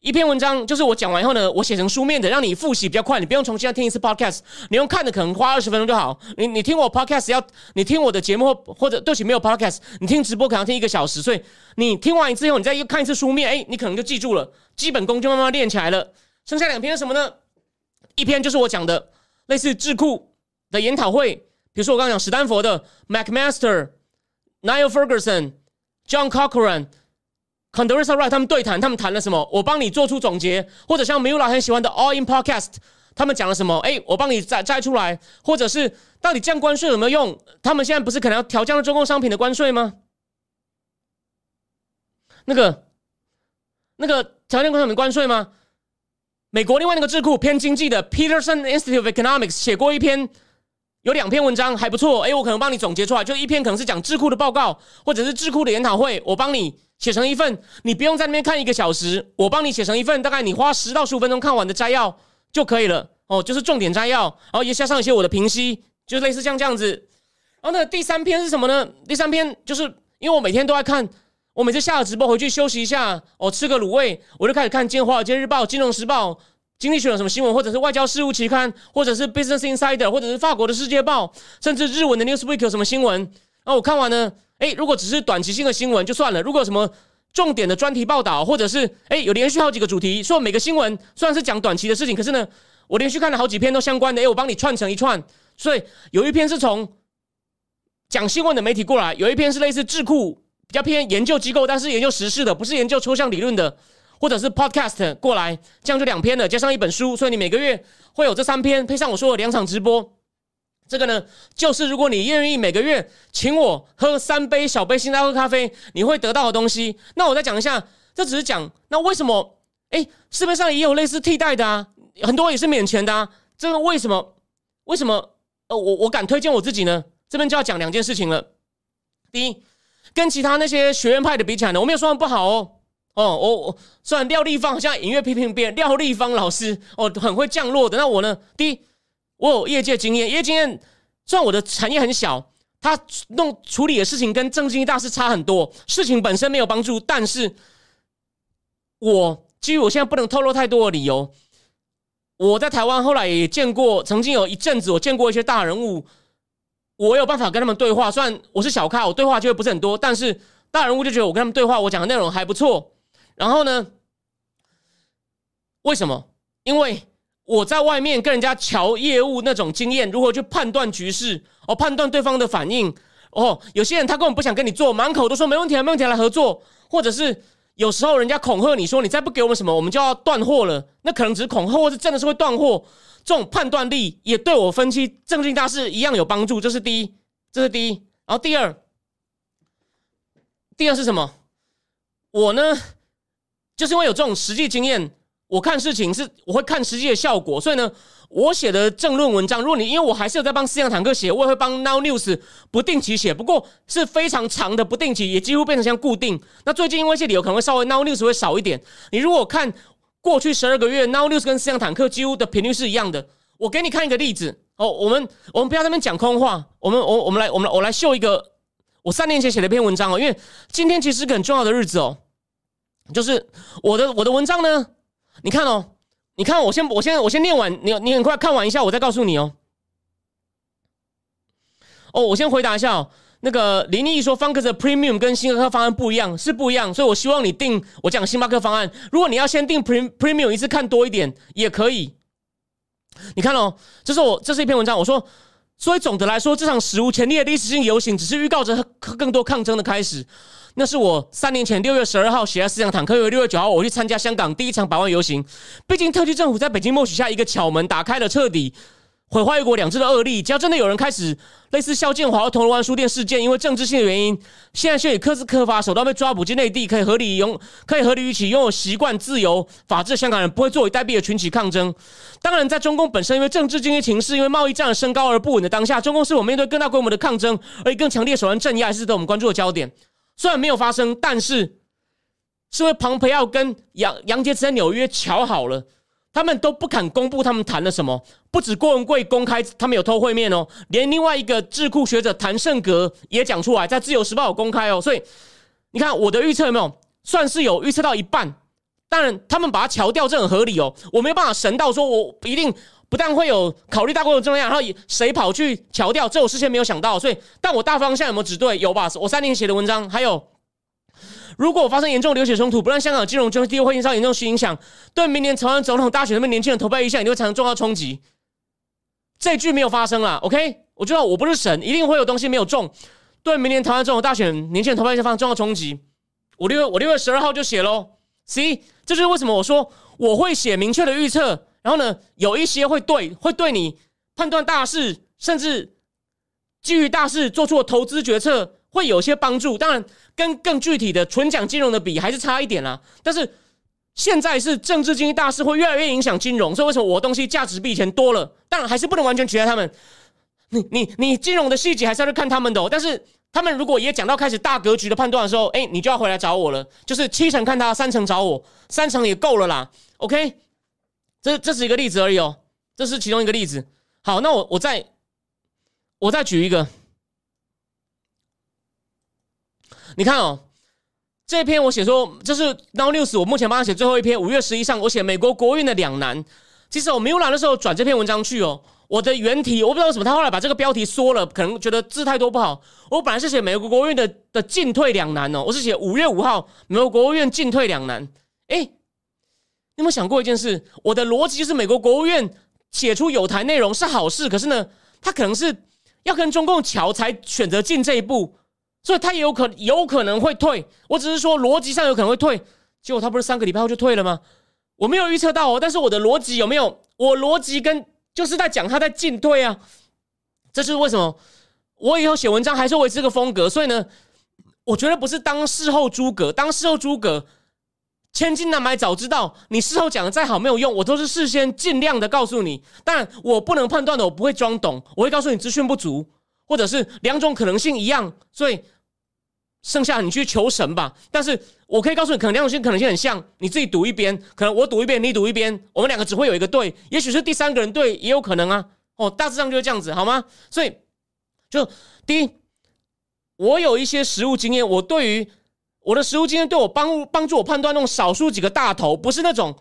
S1: 一篇文章就是我讲完以后呢，我写成书面的，让你复习比较快，你不用重新再听一次 Podcast，你用看的可能花二十分钟就好。你你听我 Podcast 要你听我的节目或者对不起没有 Podcast，你听直播可能听一个小时，所以你听完一次后，你再又看一次书面，哎，你可能就记住了，基本功就慢慢练起来了。剩下两篇什么呢？一篇就是我讲的类似智库的研讨会，比如说我刚讲史丹佛的 MacMaster、Niall Ferguson、John Cochrane、Condoleezza Rice 他们对谈，他们谈了什么？我帮你做出总结，或者像 Mula 很喜欢的 All In Podcast，他们讲了什么？哎，我帮你摘摘出来，或者是到底降关税有没有用？他们现在不是可能要调降中共商品的关税吗？那个那个调降商品关税吗？美国另外那个智库偏经济的 Peterson Institute of Economics 写过一篇，有两篇文章还不错。哎，我可能帮你总结出来，就一篇可能是讲智库的报告，或者是智库的研讨会，我帮你写成一份，你不用在那边看一个小时，我帮你写成一份，大概你花十到十五分钟看完的摘要就可以了。哦，就是重点摘要，然后也加上一些我的评析，就类似像这样子。然后那第三篇是什么呢？第三篇就是因为我每天都在看。我每次下了直播回去休息一下，哦吃个卤味，我就开始看《今天华尔街日报》《金融时报》《经济学有什么新闻，或者是外交事务期刊，或者是 Business Insider，或者是法国的《世界报》，甚至日文的 Newsweek 有什么新闻。然后我看完呢，哎，如果只是短期性的新闻就算了；如果什么重点的专题报道，或者是哎有连续好几个主题，说每个新闻虽然是讲短期的事情，可是呢，我连续看了好几篇都相关的，哎，我帮你串成一串。所以有一篇是从讲新闻的媒体过来，有一篇是类似智库。比较偏研究机构，但是研究时事的，不是研究抽象理论的，或者是 podcast 过来，这样就两篇了，加上一本书，所以你每个月会有这三篇，配上我说的两场直播。这个呢，就是如果你愿意每个月请我喝三杯小杯星巴克咖啡，你会得到的东西。那我再讲一下，这只是讲那为什么？哎，市面上也有类似替代的啊，很多也是免钱的啊。这个为什么？为什么？呃，我我敢推荐我自己呢？这边就要讲两件事情了。第一。跟其他那些学院派的比起来呢，我没有说不好哦。哦，我我虽然廖立芳好像隐约批评别人，廖立芳老师哦很会降落的。那我呢？第一，我有业界经验，业界经验虽然我的产业很小，他弄处理的事情跟正经大师差很多，事情本身没有帮助。但是，我基于我现在不能透露太多的理由，我在台湾后来也见过，曾经有一阵子我见过一些大人物。我有办法跟他们对话，虽然我是小咖，我对话机会不是很多，但是大人物就觉得我跟他们对话，我讲的内容还不错。然后呢，为什么？因为我在外面跟人家瞧业务那种经验，如何去判断局势，哦，判断对方的反应，哦，有些人他根本不想跟你做，满口都说没问题，没问题来合作，或者是有时候人家恐吓你说，你再不给我们什么，我们就要断货了。那可能只是恐吓，或是真的是会断货。这种判断力也对我分析正经大事一样有帮助。这是第一，这是第一。然后第二，第二是什么？我呢，就是因为有这种实际经验，我看事情是我会看实际的效果，所以呢，我写的政论文章，如果你因为我还是有在帮思想坦克写，我也会帮 Now News 不定期写，不过是非常长的不定期，也几乎变成像固定。那最近因为一些理由，可能会稍微 Now News 会少一点。你如果看。过去十二个月，Now News 跟思想坦克几乎的频率是一样的。我给你看一个例子哦，我们我们不要在那边讲空话，我们我我们来我们我来秀一个我三年前写的一篇文章哦，因为今天其实是个很重要的日子哦，就是我的我的文章呢，你看哦，你看我先我先我先念完，你你很快看完一下，我再告诉你哦。哦，我先回答一下哦。那个林毅说，方克的 Premium 跟星巴克方案不一样，是不一样，所以我希望你定我讲星巴克方案。如果你要先定 Premium 一次看多一点也可以。你看哦，这是我这是一篇文章，我说，所以总的来说，这场史无前例的历史性游行只是预告着更多抗争的开始。那是我三年前六月十二号写在思想坦克，六月九号我去参加香港第一场百万游行。毕竟特区政府在北京默许下一个巧门，打开了彻底。毁坏一国两制的恶例，只要真的有人开始类似肖建华铜锣湾书店事件，因为政治性的原因，现在却以科斯科法手段被抓捕进内地，可以合理拥，<laughs> 可以合理预期拥有习惯自由法治的香港人不会作为代币的群起抗争。当然，在中共本身因为政治经济情势、因为贸易战的升高而不稳的当下，中共是我们面对更大规模的抗争，而以更强烈手段镇压，是值得我们关注的焦点。虽然没有发生，但是是因为庞培奥跟杨杨洁篪在纽约瞧好了。他们都不肯公布他们谈了什么，不止郭文贵公开他们有偷会面哦，连另外一个智库学者谭胜格也讲出来，在自由时报有公开哦，所以你看我的预测有没有算是有预测到一半？当然他们把它调掉，这很合理哦，我没有办法神到说我一定不但会有考虑大规模增量，然后谁跑去调掉，这我事先没有想到，所以但我大方向有没有指对？有吧？我三年写的文章还有。如果发生严重流血冲突，不让香港金融经济会受到严重影响，对明年台湾总统大选那边年轻人投票意向一定会产生重要冲击。这句没有发生了，OK？我知道我不是神，一定会有东西没有中，对明年台湾总统大选年轻人投票意向发生重要冲击。我六月我六月十二号就写喽，C，这就是为什么我说我会写明确的预测，然后呢，有一些会对，会对你判断大事，甚至基于大事做出投资决策。会有些帮助，当然跟更具体的纯讲金融的比还是差一点啦。但是现在是政治经济大事，会越来越影响金融，所以为什么我东西价值比以前多了？当然还是不能完全取代他们。你你你金融的细节还是要去看他们的。但是他们如果也讲到开始大格局的判断的时候，哎，你就要回来找我了。就是七成看他，三成找我，三成也够了啦。OK，这这是一个例子而已哦，这是其中一个例子。好，那我我再我再举一个。你看哦，这篇我写说，这是 Now News，我目前帮他写最后一篇。五月十一上，我写美国国运的两难。其实我没有来的时候转这篇文章去哦。我的原题我不知道为什么，他后来把这个标题缩了，可能觉得字太多不好。我本来是写美国国运的的进退两难哦，我是写五月五号美国国务院进退两难。哎，你有没有想过一件事？我的逻辑就是美国国务院写出有台内容是好事，可是呢，他可能是要跟中共桥才选择进这一步。所以他也有可有可能会退，我只是说逻辑上有可能会退，结果他不是三个礼拜后就退了吗？我没有预测到哦，但是我的逻辑有没有？我逻辑跟就是在讲他在进退啊，这是为什么？我以后写文章还是维持这个风格，所以呢，我觉得不是当事后诸葛，当事后诸葛千金难买早知道，你事后讲的再好没有用，我都是事先尽量的告诉你，但我不能判断的，我不会装懂，我会告诉你资讯不足，或者是两种可能性一样，所以。剩下你去求神吧，但是我可以告诉你，可能两种性可能性很像，你自己赌一边，可能我赌一边，你赌一边，我们两个只会有一个对，也许是第三个人对，也有可能啊。哦，大致上就是这样子，好吗？所以，就第一，我有一些实物经验，我对于我的实物经验对我帮帮助我判断那种少数几个大头，不是那种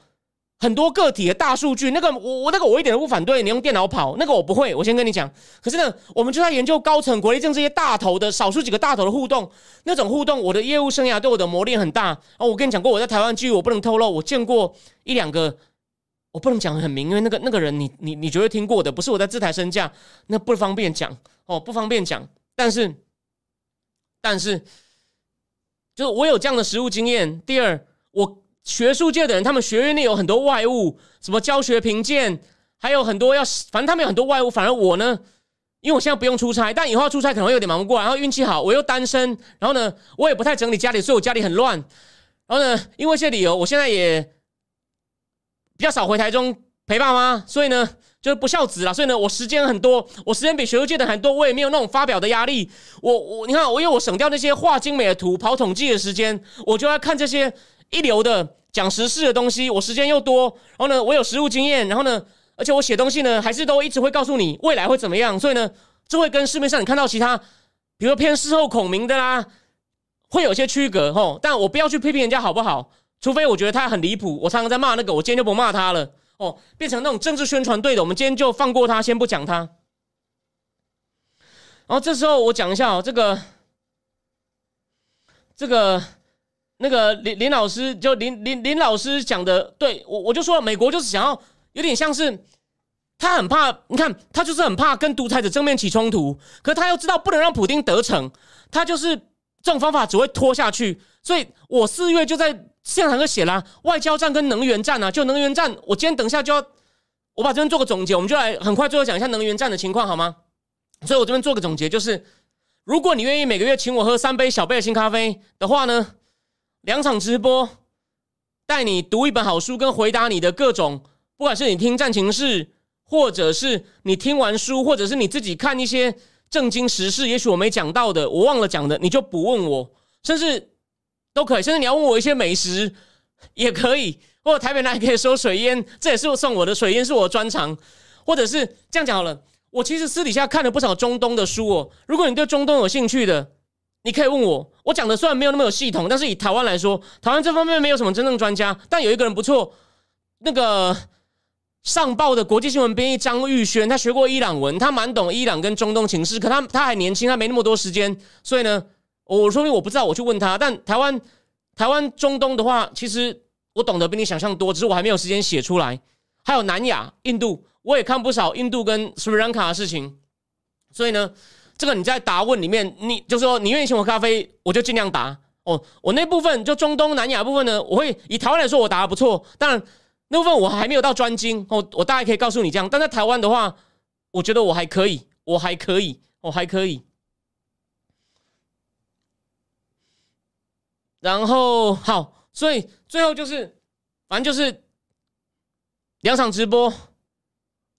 S1: 很多个体的大数据，那个我我那个我一点都不反对你用电脑跑，那个我不会。我先跟你讲，可是呢，我们就在研究高层国内政这些大头的少数几个大头的互动，那种互动，我的业务生涯对我的磨练很大。哦，我跟你讲过，我在台湾机遇我不能透露，我见过一两个，我不能讲很明，因为那个那个人你你你绝对听过的，不是我在自抬身价，那不方便讲哦，不方便讲。但是但是，就是我有这样的实务经验。第二，我。学术界的人，他们学院内有很多外物，什么教学评鉴，还有很多要，反正他们有很多外物。反而我呢，因为我现在不用出差，但以后要出差可能会有点忙不过来。然后运气好，我又单身，然后呢，我也不太整理家里，所以我家里很乱。然后呢，因为一些理由，我现在也比较少回台中陪爸妈，所以呢，就是不孝子了。所以呢，我时间很多，我时间比学术界的还多，我也没有那种发表的压力。我我你看，我因为我省掉那些画精美的图、跑统计的时间，我就要看这些一流的。讲实事的东西，我时间又多，然后呢，我有实务经验，然后呢，而且我写东西呢，还是都一直会告诉你未来会怎么样，所以呢，这会跟市面上你看到其他，比如说偏事后孔明的啦，会有些区隔吼。但我不要去批评人家好不好？除非我觉得他很离谱，我常常在骂那个，我今天就不骂他了哦，变成那种政治宣传队的，我们今天就放过他，先不讲他。然后这时候我讲一下哦，这个，这个。那个林林老师就林林林老师讲的，对我我就说，美国就是想要有点像是他很怕，你看他就是很怕跟独裁者正面起冲突，可他又知道不能让普京得逞，他就是这种方法只会拖下去。所以我四月就在现场就写了外交战跟能源战啊，就能源战，我今天等一下就要我把这边做个总结，我们就来很快最后讲一下能源战的情况好吗？所以我这边做个总结，就是如果你愿意每个月请我喝三杯小杯的新咖啡的话呢？两场直播，带你读一本好书，跟回答你的各种，不管是你听战情室，或者是你听完书，或者是你自己看一些正经时事，也许我没讲到的，我忘了讲的，你就不问我，甚至都可以，甚至你要问我一些美食也可以，或者台北那里可以收水烟，这也是我送我的水烟，是我的专长，或者是这样讲好了，我其实私底下看了不少中东的书哦，如果你对中东有兴趣的。你可以问我，我讲的虽然没有那么有系统，但是以台湾来说，台湾这方面没有什么真正专家，但有一个人不错，那个上报的国际新闻编译张玉轩，他学过伊朗文，他蛮懂伊朗跟中东情势，可他他还年轻，他没那么多时间，所以呢，我说明我不知道，我去问他。但台湾台湾中东的话，其实我懂得比你想象多，只是我还没有时间写出来。还有南亚、印度，我也看不少印度跟斯里兰卡的事情，所以呢。这个你在答问里面，你就说你愿意请我咖啡，我就尽量答哦。我那部分就中东南亚部分呢，我会以台湾来说，我答的不错。当然那部分我还没有到专精哦，我大概可以告诉你这样。但在台湾的话，我觉得我还可以，我还可以，我还可以。然后好，所以最后就是，反正就是两场直播，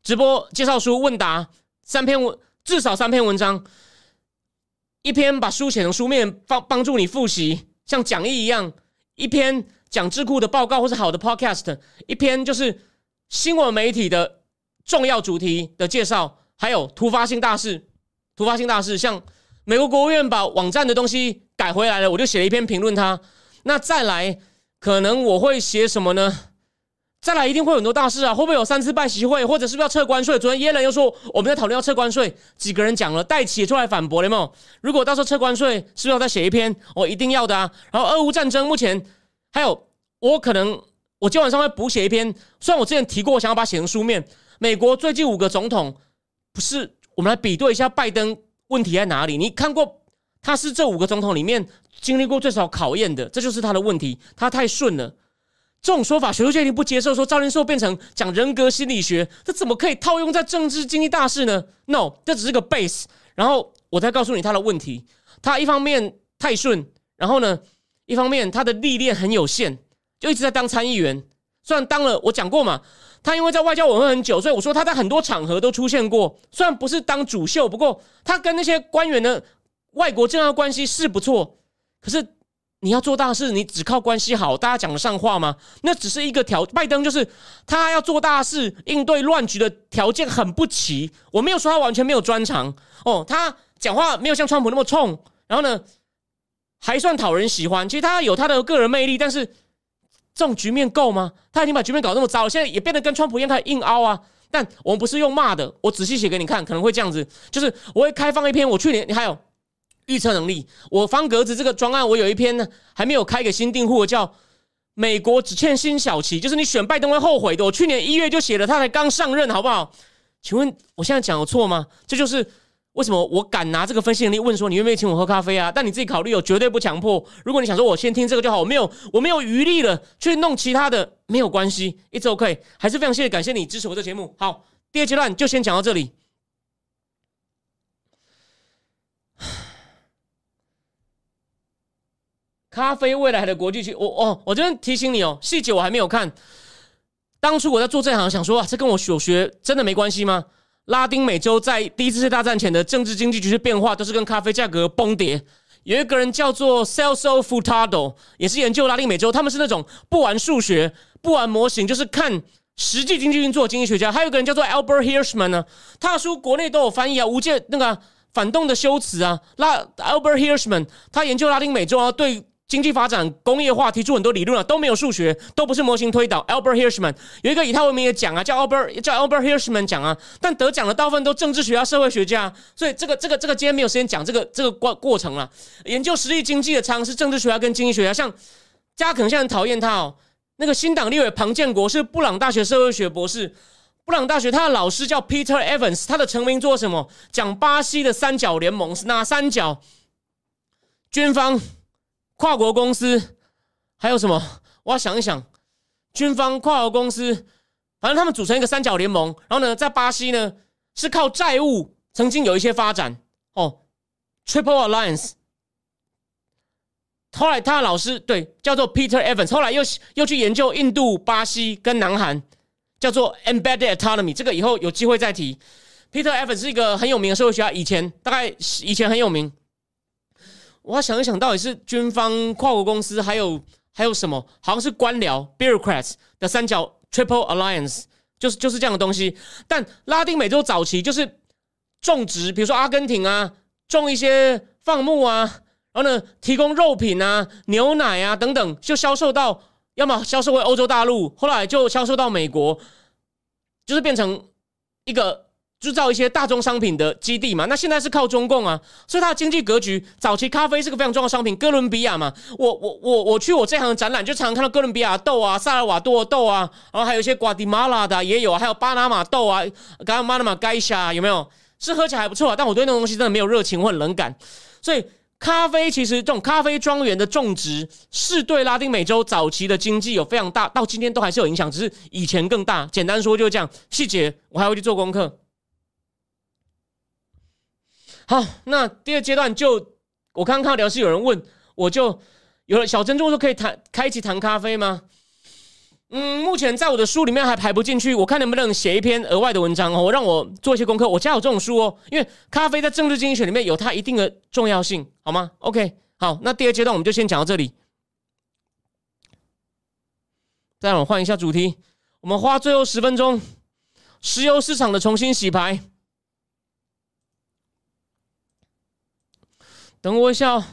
S1: 直播介绍书问答三篇文。至少三篇文章，一篇把书写成书面，帮帮助你复习，像讲义一样；一篇讲智库的报告或是好的 podcast；一篇就是新闻媒体的重要主题的介绍，还有突发性大事。突发性大事，像美国国务院把网站的东西改回来了，我就写了一篇评论它。那再来，可能我会写什么呢？再来一定会有很多大事啊！会不会有三次拜习会，或者是不是要撤关税？昨天耶伦又说我们在讨论要撤关税，几个人讲了，戴奇也出来反驳了，有没有？如果到时候撤关税，是不是要再写一篇？我一定要的啊！然后俄乌战争目前还有，我可能我今晚上会补写一篇，虽然我之前提过，我想要把它写成书面。美国最近五个总统，不是我们来比对一下拜登问题在哪里？你看过他是这五个总统里面经历过最少考验的，这就是他的问题，他太顺了。这种说法，学术界一定不接受。说赵仁寿变成讲人格心理学，这怎么可以套用在政治经济大事呢？No，这只是个 base。然后我再告诉你他的问题。他一方面太顺，然后呢，一方面他的历练很有限，就一直在当参议员。虽然当了，我讲过嘛，他因为在外交委会很久，所以我说他在很多场合都出现过。虽然不是当主秀，不过他跟那些官员的外国政要关系是不错。可是。你要做大事，你只靠关系好，大家讲得上话吗？那只是一个条。拜登就是他要做大事，应对乱局的条件很不齐。我没有说他完全没有专长哦，他讲话没有像川普那么冲，然后呢，还算讨人喜欢。其实他有他的个人魅力，但是这种局面够吗？他已经把局面搞那么糟了，现在也变得跟川普一样，开始硬凹啊。但我们不是用骂的，我仔细写给你看，可能会这样子，就是我会开放一篇，我去年你还有预测能力，我方格子这个专案，我有一篇呢，还没有开给新订户，叫美国只欠新小旗，就是你选拜登会后悔的。我去年一月就写了，他才刚上任，好不好？请问我现在讲有错吗？这就是为什么我敢拿这个分析能力问说你愿不愿意请我喝咖啡啊？但你自己考虑哦，绝对不强迫。如果你想说我先听这个就好，我没有我没有余力了去弄其他的，没有关系，It's OK，还是非常谢谢感谢你支持我这节目。好，第二阶段就先讲到这里。咖啡未来的国际区，我哦，我这边提醒你哦，细节我还没有看。当初我在做这行，想说啊，这跟我所学真的没关系吗？拉丁美洲在第一次世界大战前的政治经济局势变化，都是跟咖啡价格崩跌。有一个人叫做 Celso Furtado，也是研究拉丁美洲，他们是那种不玩数学、不玩模型，就是看实际经济运作的经济学家。还有个人叫做 Albert Hirschman 呢，他的书国内都有翻译啊，无界那个反动的修辞啊。拉 Albert Hirschman 他研究拉丁美洲啊，对。经济发展、工业化提出很多理论啊，都没有数学，都不是模型推导。Albert Hirschman 有一个以他为名的奖啊，叫 Albert 叫 Albert Hirschman 奖啊，但得奖的大部分都政治学家、社会学家，所以这个这个这个今天没有时间讲这个这个过过程了。研究实力经济的常是政治学家跟经济学家，像大家可能现在很讨厌他哦。那个新党立委庞建国是布朗大学社会学博士，布朗大学他的老师叫 Peter Evans，他的成名作什么？讲巴西的三角联盟是哪三角？军方。跨国公司还有什么？我要想一想。军方、跨国公司，反正他们组成一个三角联盟。然后呢，在巴西呢，是靠债务曾经有一些发展哦。Triple Alliance。后来他的老师对叫做 Peter Evans，后来又又去研究印度、巴西跟南韩，叫做 Embedded Autonomy。这个以后有机会再提。Peter Evans 是一个很有名的社会学家，以前大概以前很有名。我要想一想，到底是军方、跨国公司，还有还有什么？好像是官僚 （bureaucrats） 的三角 （triple alliance），就是就是这样的东西。但拉丁美洲早期就是种植，比如说阿根廷啊，种一些放牧啊，然后呢，提供肉品啊、牛奶啊等等，就销售到要么销售回欧洲大陆，后来就销售到美国，就是变成一个。制造一些大宗商品的基地嘛，那现在是靠中共啊，所以它的经济格局，早期咖啡是个非常重要的商品，哥伦比亚嘛，我我我我去我这行的展览，就常常看到哥伦比亚豆啊，萨尔瓦多豆啊，然后还有一些瓜地马拉的也有，还有巴拿马豆啊，刚刚巴拿马盖夏有没有？是喝起来还不错啊，但我对那种东西真的没有热情或冷感，所以咖啡其实这种咖啡庄园的种植是对拉丁美洲早期的经济有非常大，到今天都还是有影响，只是以前更大。简单说就是这样，细节我还会去做功课。好，那第二阶段就我刚刚看到聊是有人问，我就有了小珍珠说可以谈开启谈咖啡吗？嗯，目前在我的书里面还排不进去，我看能不能写一篇额外的文章哦，让我做一些功课。我家有这种书哦，因为咖啡在政治经济学里面有它一定的重要性，好吗？OK，好，那第二阶段我们就先讲到这里。再让我换一下主题，我们花最后十分钟，石油市场的重新洗牌。等我一下哦，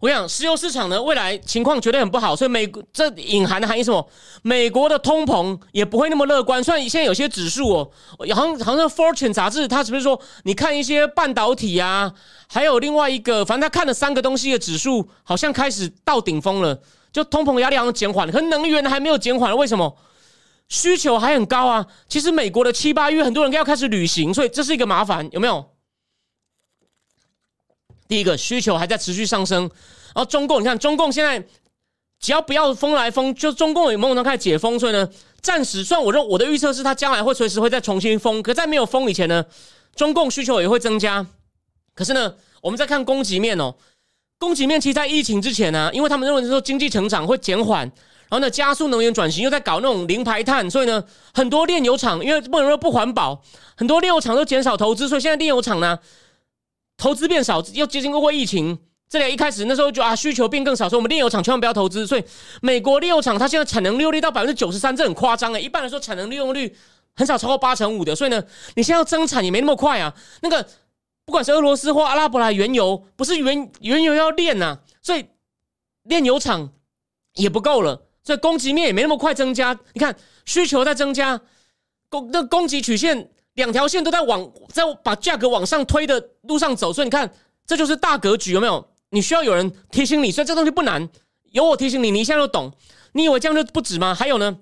S1: 我讲石油市场呢，未来情况绝对很不好，所以美国这隐含的含义什么？美国的通膨也不会那么乐观。虽然现在有些指数哦，好像好像《Fortune》杂志，它是不是说你看一些半导体啊，还有另外一个，反正他看了三个东西的指数，好像开始到顶峰了，就通膨压力好像减缓了，可能源还没有减缓，为什么？需求还很高啊。其实美国的七八月很多人要开始旅行，所以这是一个麻烦，有没有？第一个需求还在持续上升，然后中共，你看中共现在只要不要封来封，就中共有某种开始解封，所以呢，暂时算我认我的预测是，它将来会随时会再重新封。可在没有封以前呢，中共需求也会增加。可是呢，我们再看供给面哦，供给面其实，在疫情之前呢，因为他们认为说经济成长会减缓，然后呢，加速能源转型，又在搞那种零排碳，所以呢，很多炼油厂因为不能说不环保，很多炼油厂都减少投资，所以现在炼油厂呢。投资变少，又接近过疫情，这里一开始那时候就啊需求变更少，说我们炼油厂千万不要投资。所以美国炼油厂它现在产能利用率到百分之九十三，这很夸张哎。一般来说产能利用率很少超过八成五的，所以呢，你现在要增产也没那么快啊。那个不管是俄罗斯或阿拉伯来原油，不是原原油要炼呐，所以炼油厂也不够了，所以供给面也没那么快增加。你看需求在增加，供那供给曲线两条线都在往在把价格往上推的路上走，所以你看这就是大格局，有没有？你需要有人提醒你，所以这东西不难，有我提醒你，你一下就懂。你以为这样就不止吗？还有呢，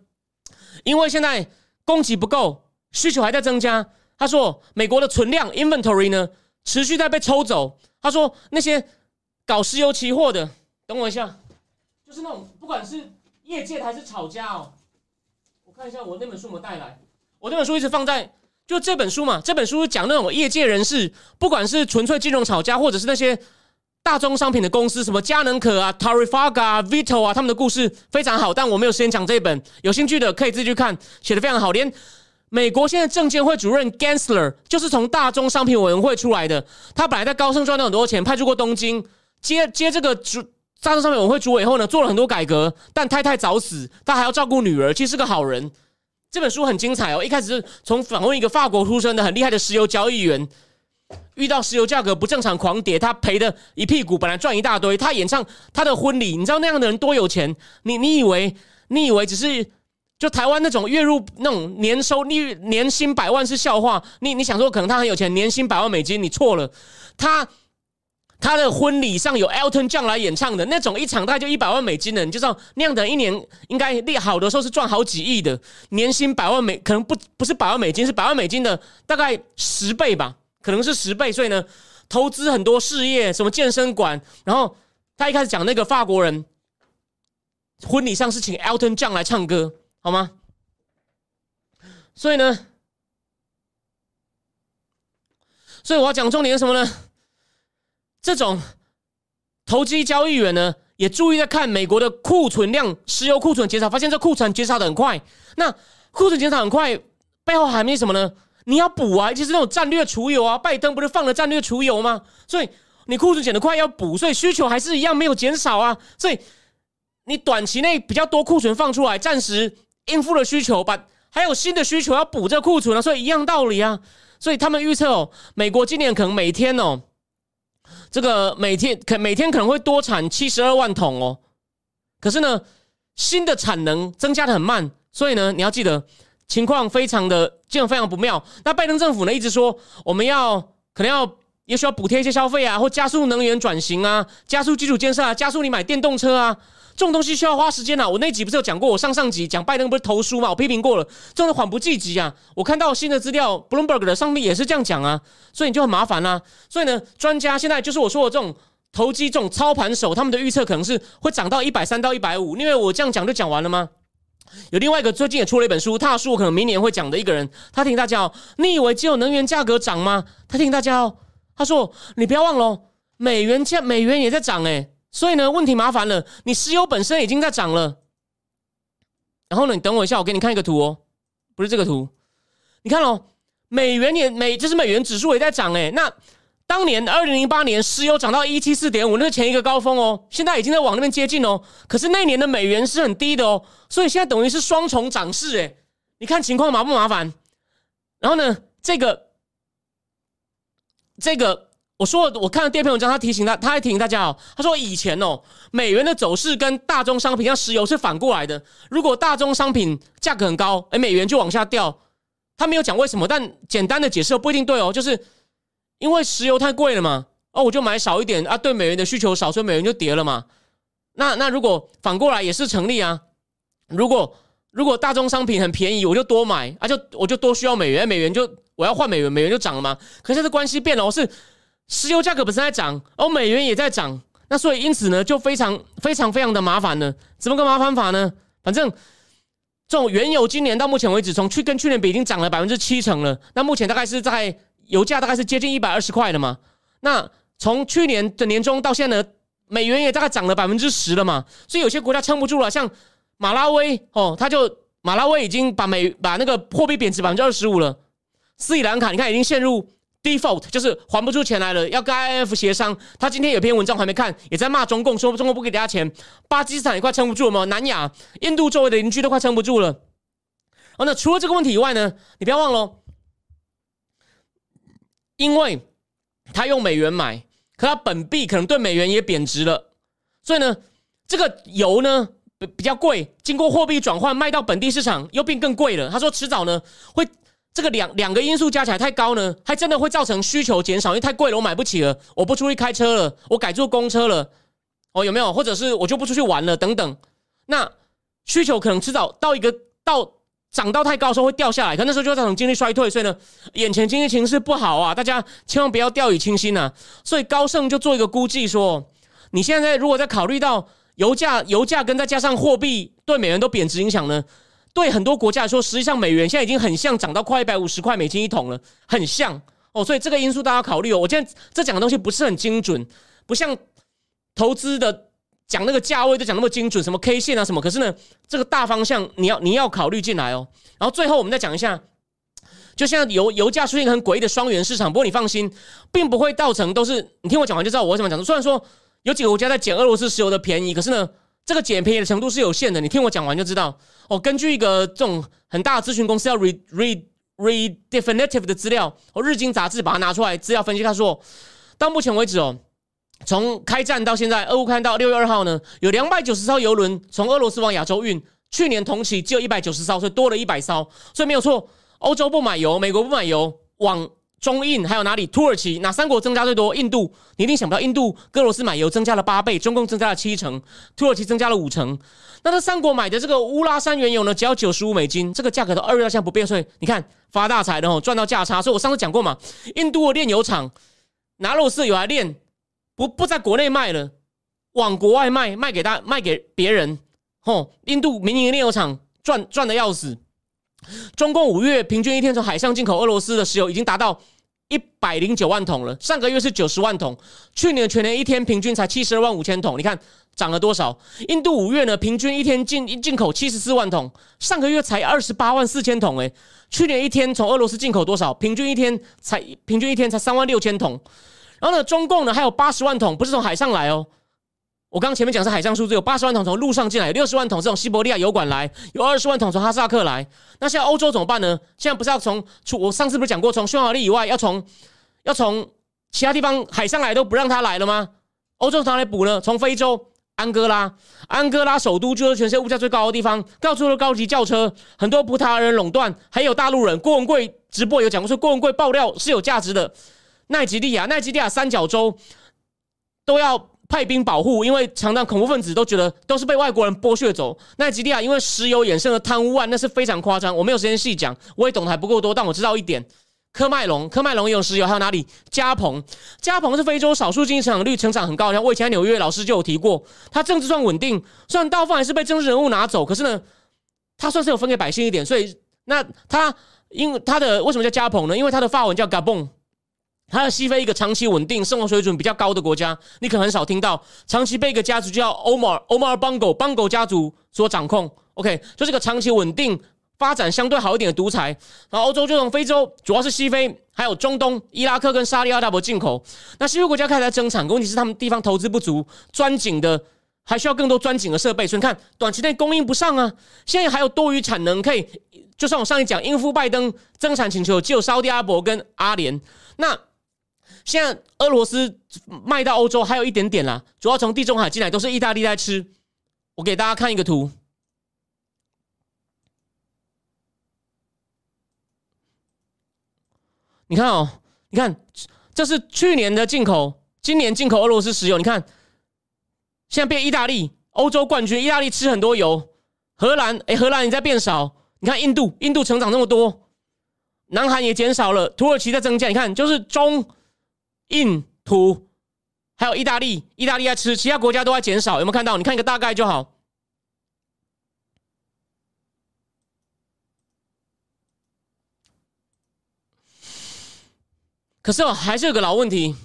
S1: 因为现在供给不够，需求还在增加。他说，美国的存量 inventory 呢持续在被抽走。他说，那些搞石油期货的，等我一下，就是那种不管是业界还是炒家哦。我看一下我那本书有没有带来，我那本书一直放在就这本书嘛。这本书讲那种业界人士，不管是纯粹金融炒家，或者是那些。大宗商品的公司，什么佳能可啊、Tarifaga、Vito 啊，他们的故事非常好，但我没有时间讲这一本。有兴趣的可以自己去看，写的非常好。连美国现在证监会主任 Gensler 就是从大宗商品委员会出来的，他本来在高盛赚了很多钱，派驻过东京，接接这个主大宗商品委员会主委以后呢，做了很多改革，但太太早死，他还要照顾女儿，其实是个好人。这本书很精彩哦，一开始是从访问一个法国出生的很厉害的石油交易员。遇到石油价格不正常狂跌，他赔的一屁股，本来赚一大堆。他演唱他的婚礼，你知道那样的人多有钱？你你以为你以为只是就台湾那种月入那种年收利年薪百万是笑话？你你想说可能他很有钱，年薪百万美金？你错了。他他的婚礼上有 Elton John 来演唱的那种，一场大概就一百万美金的，你就知道那样的一年应该利好的时候是赚好几亿的，年薪百万美可能不不是百万美金，是百万美金的大概十倍吧。可能是十倍，所以呢，投资很多事业，什么健身馆。然后他一开始讲那个法国人婚礼上是请 Elton John 来唱歌，好吗？所以呢，所以我要讲重点是什么呢？这种投机交易员呢，也注意在看美国的库存量，石油库存减少，发现这库存减少的很快。那库存减少很快，背后含义什么呢？你要补啊，就是那种战略储油啊。拜登不是放了战略储油吗？所以你库存减得快，要补，所以需求还是一样没有减少啊。所以你短期内比较多库存放出来，暂时应付了需求，把还有新的需求要补这库存啊。所以一样道理啊。所以他们预测哦，美国今年可能每天哦，这个每天可每天可能会多产七十二万桶哦。可是呢，新的产能增加的很慢，所以呢，你要记得。情况非常的，这样非常不妙。那拜登政府呢，一直说我们要可能要也需要补贴一些消费啊，或加速能源转型啊，加速基础建设啊，加速你买电动车啊，这种东西需要花时间啊。我那集不是有讲过，我上上集讲拜登不是投书嘛，我批评过了，这种缓不济急啊。我看到新的资料，Bloomberg 的上面也是这样讲啊，所以你就很麻烦啦。所以呢，专家现在就是我说的这种投机这种操盘手，他们的预测可能是会涨到一百三到一百五。因为我这样讲就讲完了吗？有另外一个最近也出了一本书，他的书我可能明年会讲的一个人，他提醒大家哦，你以为只有能源价格涨吗？他提醒大家哦，他说你不要忘了，美元价美元也在涨诶，所以呢问题麻烦了，你石油本身已经在涨了，然后呢你等我一下，我给你看一个图哦，不是这个图，你看哦，美元也美，就是美元指数也在涨诶，那。当年二零零八年，石油涨到一七四点五，那是前一个高峰哦。现在已经在往那边接近哦。可是那年的美元是很低的哦，所以现在等于是双重涨势诶。你看情况麻不麻烦？然后呢，这个这个，我说我看了第二篇文章，他提醒他，他还提醒大家哦。他说以前哦，美元的走势跟大宗商品像石油是反过来的。如果大宗商品价格很高，哎，美元就往下掉。他没有讲为什么，但简单的解释不一定对哦，就是。因为石油太贵了嘛，哦，我就买少一点啊，对美元的需求少，所以美元就跌了嘛。那那如果反过来也是成立啊。如果如果大宗商品很便宜，我就多买啊，就我就多需要美元，美元就我要换美元，美元就涨了嘛。可是这关系变了，我是石油价格本身在涨，而美元也在涨，那所以因此呢，就非常非常非常的麻烦呢。怎么个麻烦法呢？反正这种原油今年到目前为止，从去跟去年比已经涨了百分之七成了。那目前大概是在。油价大概是接近一百二十块的嘛，那从去年的年中到现在呢，美元也大概涨了百分之十了嘛，所以有些国家撑不住了，像马拉维哦，他就马拉维已经把美把那个货币贬值百分之二十五了，斯里兰卡你看已经陷入 default，就是还不出钱来了，要跟 IF 协商。他今天有篇文章还没看，也在骂中共，说中国不给大家钱。巴基斯坦也快撑不住了嘛，南亚、印度周围的邻居都快撑不住了。哦，那除了这个问题以外呢，你不要忘了。因为他用美元买，可他本币可能对美元也贬值了，所以呢，这个油呢比较贵，经过货币转换卖到本地市场又变更贵了。他说迟早呢会这个两两个因素加起来太高呢，还真的会造成需求减少，因为太贵了，我买不起了，我不出去开车了，我改坐公车了，哦有没有？或者是我就不出去玩了等等。那需求可能迟早到一个到涨到太高的时候会掉下来，可那时候就造成经济衰退，所以呢，眼前经济形势不好啊，大家千万不要掉以轻心呐。所以高盛就做一个估计说，你现在如果在考虑到油价、油价跟再加上货币对美元都贬值影响呢，对很多国家来说，实际上美元现在已经很像涨到快一百五十块美金一桶了，很像哦。所以这个因素大家考虑哦。我今天这讲的东西不是很精准，不像投资的讲那个价位都讲那么精准，什么 K 线啊什么。可是呢，这个大方向你要你要考虑进来哦。然后最后我们再讲一下，就像油油价出现一个很诡异的双元市场，不过你放心，并不会造成都是你听我讲完就知道我为什么讲。虽然说。有几个国家在捡俄罗斯石油的便宜，可是呢，这个捡便宜的程度是有限的。你听我讲完就知道。哦，根据一个这种很大的咨询公司要 re re re definitive 的资料，哦，日经杂志把它拿出来资料分析，他说，到目前为止哦，从开战到现在，俄乌看到六月二号呢，有两百九十艘油轮从俄罗斯往亚洲运，去年同期只有一百九十艘，所以多了一百艘，所以没有错。欧洲不买油，美国不买油，往。中印还有哪里？土耳其哪三国增加最多？印度，你一定想不到，印度俄罗斯买油增加了八倍，中共增加了七成，土耳其增加了五成。那这三国买的这个乌拉山原油呢，只要九十五美金，这个价格都二月到现在不变，所以你看发大财的哦，赚到价差。所以我上次讲过嘛，印度的炼油厂拿俄罗斯油来炼，不不在国内卖了，往国外卖，卖给他卖给别人。吼，印度民营炼油厂赚赚的要死。中共五月平均一天从海上进口俄罗斯的石油已经达到一百零九万桶了，上个月是九十万桶，去年全年一天平均才七十二万五千桶，你看涨了多少？印度五月呢，平均一天进进口七十四万桶，上个月才二十八万四千桶，诶，去年一天从俄罗斯进口多少？平均一天才平均一天才三万六千桶，然后呢，中共呢还有八十万桶不是从海上来哦。我刚刚前面讲是海上数字，有八十万桶从陆上进来，六十万桶这种西伯利亚油管来，有二十万桶从哈萨克来。那现在欧洲怎么办呢？现在不是要从出？我上次不是讲过，从匈牙利以外要从要从其他地方海上来都不让他来了吗？欧洲从哪来补呢？从非洲安哥拉，安哥拉首都就是全世界物价最高的地方，到处都是高级轿车，很多葡萄牙人垄断，还有大陆人。郭文贵直播有讲过，说郭文贵爆料是有价值的。奈及利亚、奈及利亚三角洲都要。派兵保护，因为常常恐怖分子都觉得都是被外国人剥削走。奈吉利亚因为石油衍生的贪污案，那是非常夸张。我没有时间细讲，我也懂得还不够多，但我知道一点：科麦隆，科麦隆也有石油，还有哪里？加蓬，加蓬是非洲少数经济成长率成长很高。像我以前在纽约老师就有提过，他政治算稳定，虽然大部分还是被政治人物拿走，可是呢，他算是有分给百姓一点。所以，那他因为他的为什么叫加蓬呢？因为他的发文叫 Gabon。它是西非一个长期稳定、生活水准比较高的国家，你可能很少听到。长期被一个家族叫欧马尔欧马尔邦狗邦狗家族所掌控。OK，就是个长期稳定、发展相对好一点的独裁。然后欧洲就从非洲，主要是西非，还有中东、伊拉克跟沙利阿大伯进口。那西非国家开始在增产，问题是他们地方投资不足，钻井的还需要更多钻井的设备，所以你看短期内供应不上啊。现在还有多余产能可以，就算我上一讲应付拜登增产请求，只有沙利阿伯跟阿联那。现在俄罗斯卖到欧洲还有一点点啦，主要从地中海进来都是意大利在吃。我给大家看一个图，你看哦，你看这是去年的进口，今年进口俄罗斯石油，你看现在变意大利欧洲冠军，意大利吃很多油，荷兰哎，荷兰也在变少。你看印度，印度成长那么多，南韩也减少了，土耳其在增加。你看就是中。印土还有意大利，意大利在吃，其他国家都在减少，有没有看到？你看一个大概就好。可是哦，还是有个老问题，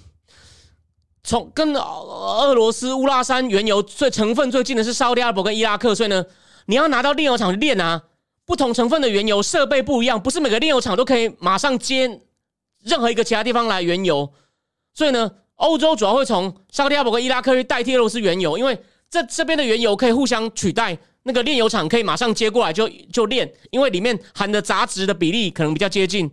S1: 从跟俄罗斯乌拉山原油最成分最近的是沙特阿拉伯跟伊拉克，所以呢，你要拿到炼油厂去炼啊，不同成分的原油设备不一样，不是每个炼油厂都可以马上接任何一个其他地方来原油。所以呢，欧洲主要会从沙特阿拉伯跟伊拉克去代替俄罗斯原油，因为这这边的原油可以互相取代，那个炼油厂可以马上接过来就就炼，因为里面含的杂质的比例可能比较接近。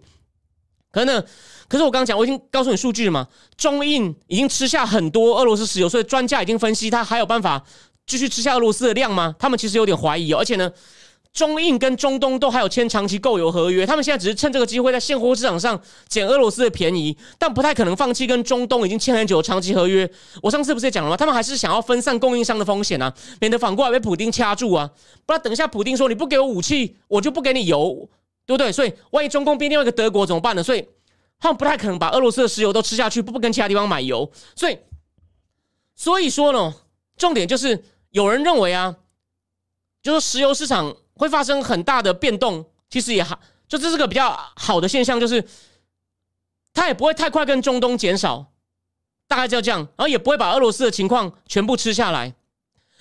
S1: 可是呢，可是我刚刚讲，我已经告诉你数据了嘛，中印已经吃下很多俄罗斯石油，所以专家已经分析，它还有办法继续吃下俄罗斯的量吗？他们其实有点怀疑哦。而且呢，中印跟中东都还有签长期购油合约，他们现在只是趁这个机会在现货市场上捡俄罗斯的便宜，但不太可能放弃跟中东已经签很久的长期合约。我上次不是也讲了吗？他们还是想要分散供应商的风险啊，免得反过来被普丁掐住啊。不然等一下普丁说你不给我武器，我就不给你油，对不对？所以万一中共变另外一个德国怎么办呢？所以他们不太可能把俄罗斯的石油都吃下去，不不跟其他地方买油。所以所以说呢，重点就是有人认为啊，就是石油市场。会发生很大的变动，其实也好，就这是个比较好的现象，就是它也不会太快跟中东减少，大概就这样，然后也不会把俄罗斯的情况全部吃下来，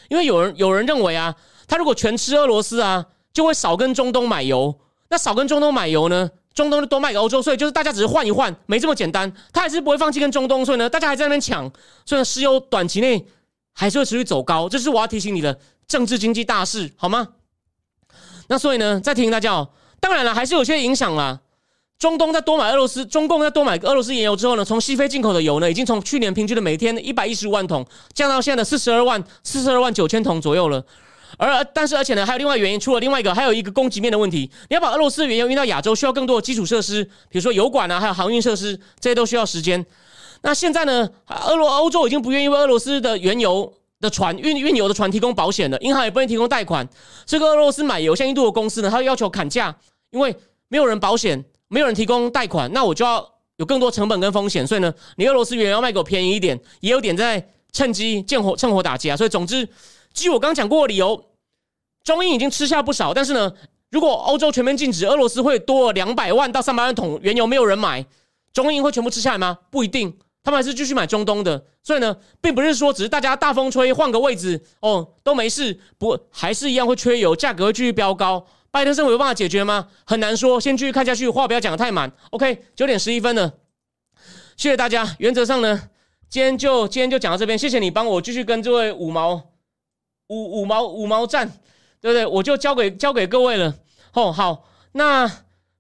S1: 因为有人有人认为啊，他如果全吃俄罗斯啊，就会少跟中东买油，那少跟中东买油呢，中东就多卖给欧洲，所以就是大家只是换一换，没这么简单，他还是不会放弃跟中东，所以呢，大家还在那边抢，所以呢，石油短期内还是会持续走高，这是我要提醒你的政治经济大事，好吗？那所以呢，再提醒大家哦，当然了，还是有些影响啦。中东在多买俄罗斯，中共在多买俄罗斯原油之后呢，从西非进口的油呢，已经从去年平均的每天一百一十五万桶，降到现在的四十二万四十二万九千桶左右了。而但是而且呢，还有另外原因，除了另外一个，还有一个供给面的问题。你要把俄罗斯原油运到亚洲，需要更多的基础设施，比如说油管啊，还有航运设施，这些都需要时间。那现在呢，俄罗欧洲已经不愿意为俄罗斯的原油。的船运运油的船提供保险的，银行也不愿意提供贷款。这个俄罗斯买油像印度的公司呢，他要求砍价，因为没有人保险，没有人提供贷款，那我就要有更多成本跟风险。所以呢，你俄罗斯原油要卖给我便宜一点，也有点在趁机见火趁火打劫啊。所以总之，基于我刚讲过的理由，中印已经吃下不少。但是呢，如果欧洲全面禁止，俄罗斯会多两百万到三百万桶原油，没有人买，中印会全部吃下来吗？不一定。他们还是继续买中东的，所以呢，并不是说只是大家大风吹换个位置哦都没事，不还是一样会缺油，价格会继续飙高。拜登政府有办法解决吗？很难说。先继续看下去，话不要讲的太满。OK，九点十一分了，谢谢大家。原则上呢，今天就今天就讲到这边，谢谢你帮我继续跟这位五毛五五毛五毛战，对不对？我就交给交给各位了。哦，好，那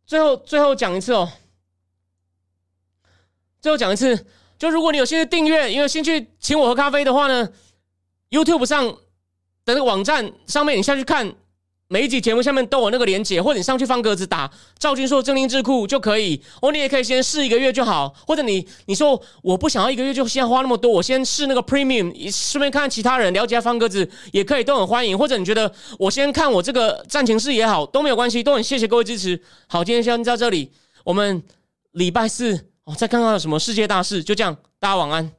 S1: 最后最后讲一次哦，最后讲一次。就如果你有兴趣订阅，因为兴趣请我喝咖啡的话呢，YouTube 上的那个网站上面，你下去看每一集节目下面都有那个连接，或者你上去方格子打赵军硕正音智库就可以。哦，你也可以先试一个月就好，或者你你说我不想要一个月就先花那么多，我先试那个 Premium，顺便看看其他人了解下方格子也可以，都很欢迎。或者你觉得我先看我这个战情室也好，都没有关系，都很谢谢各位支持。好，今天先到这里，我们礼拜四。哦，再看看有什么世界大事，就这样，大家晚安。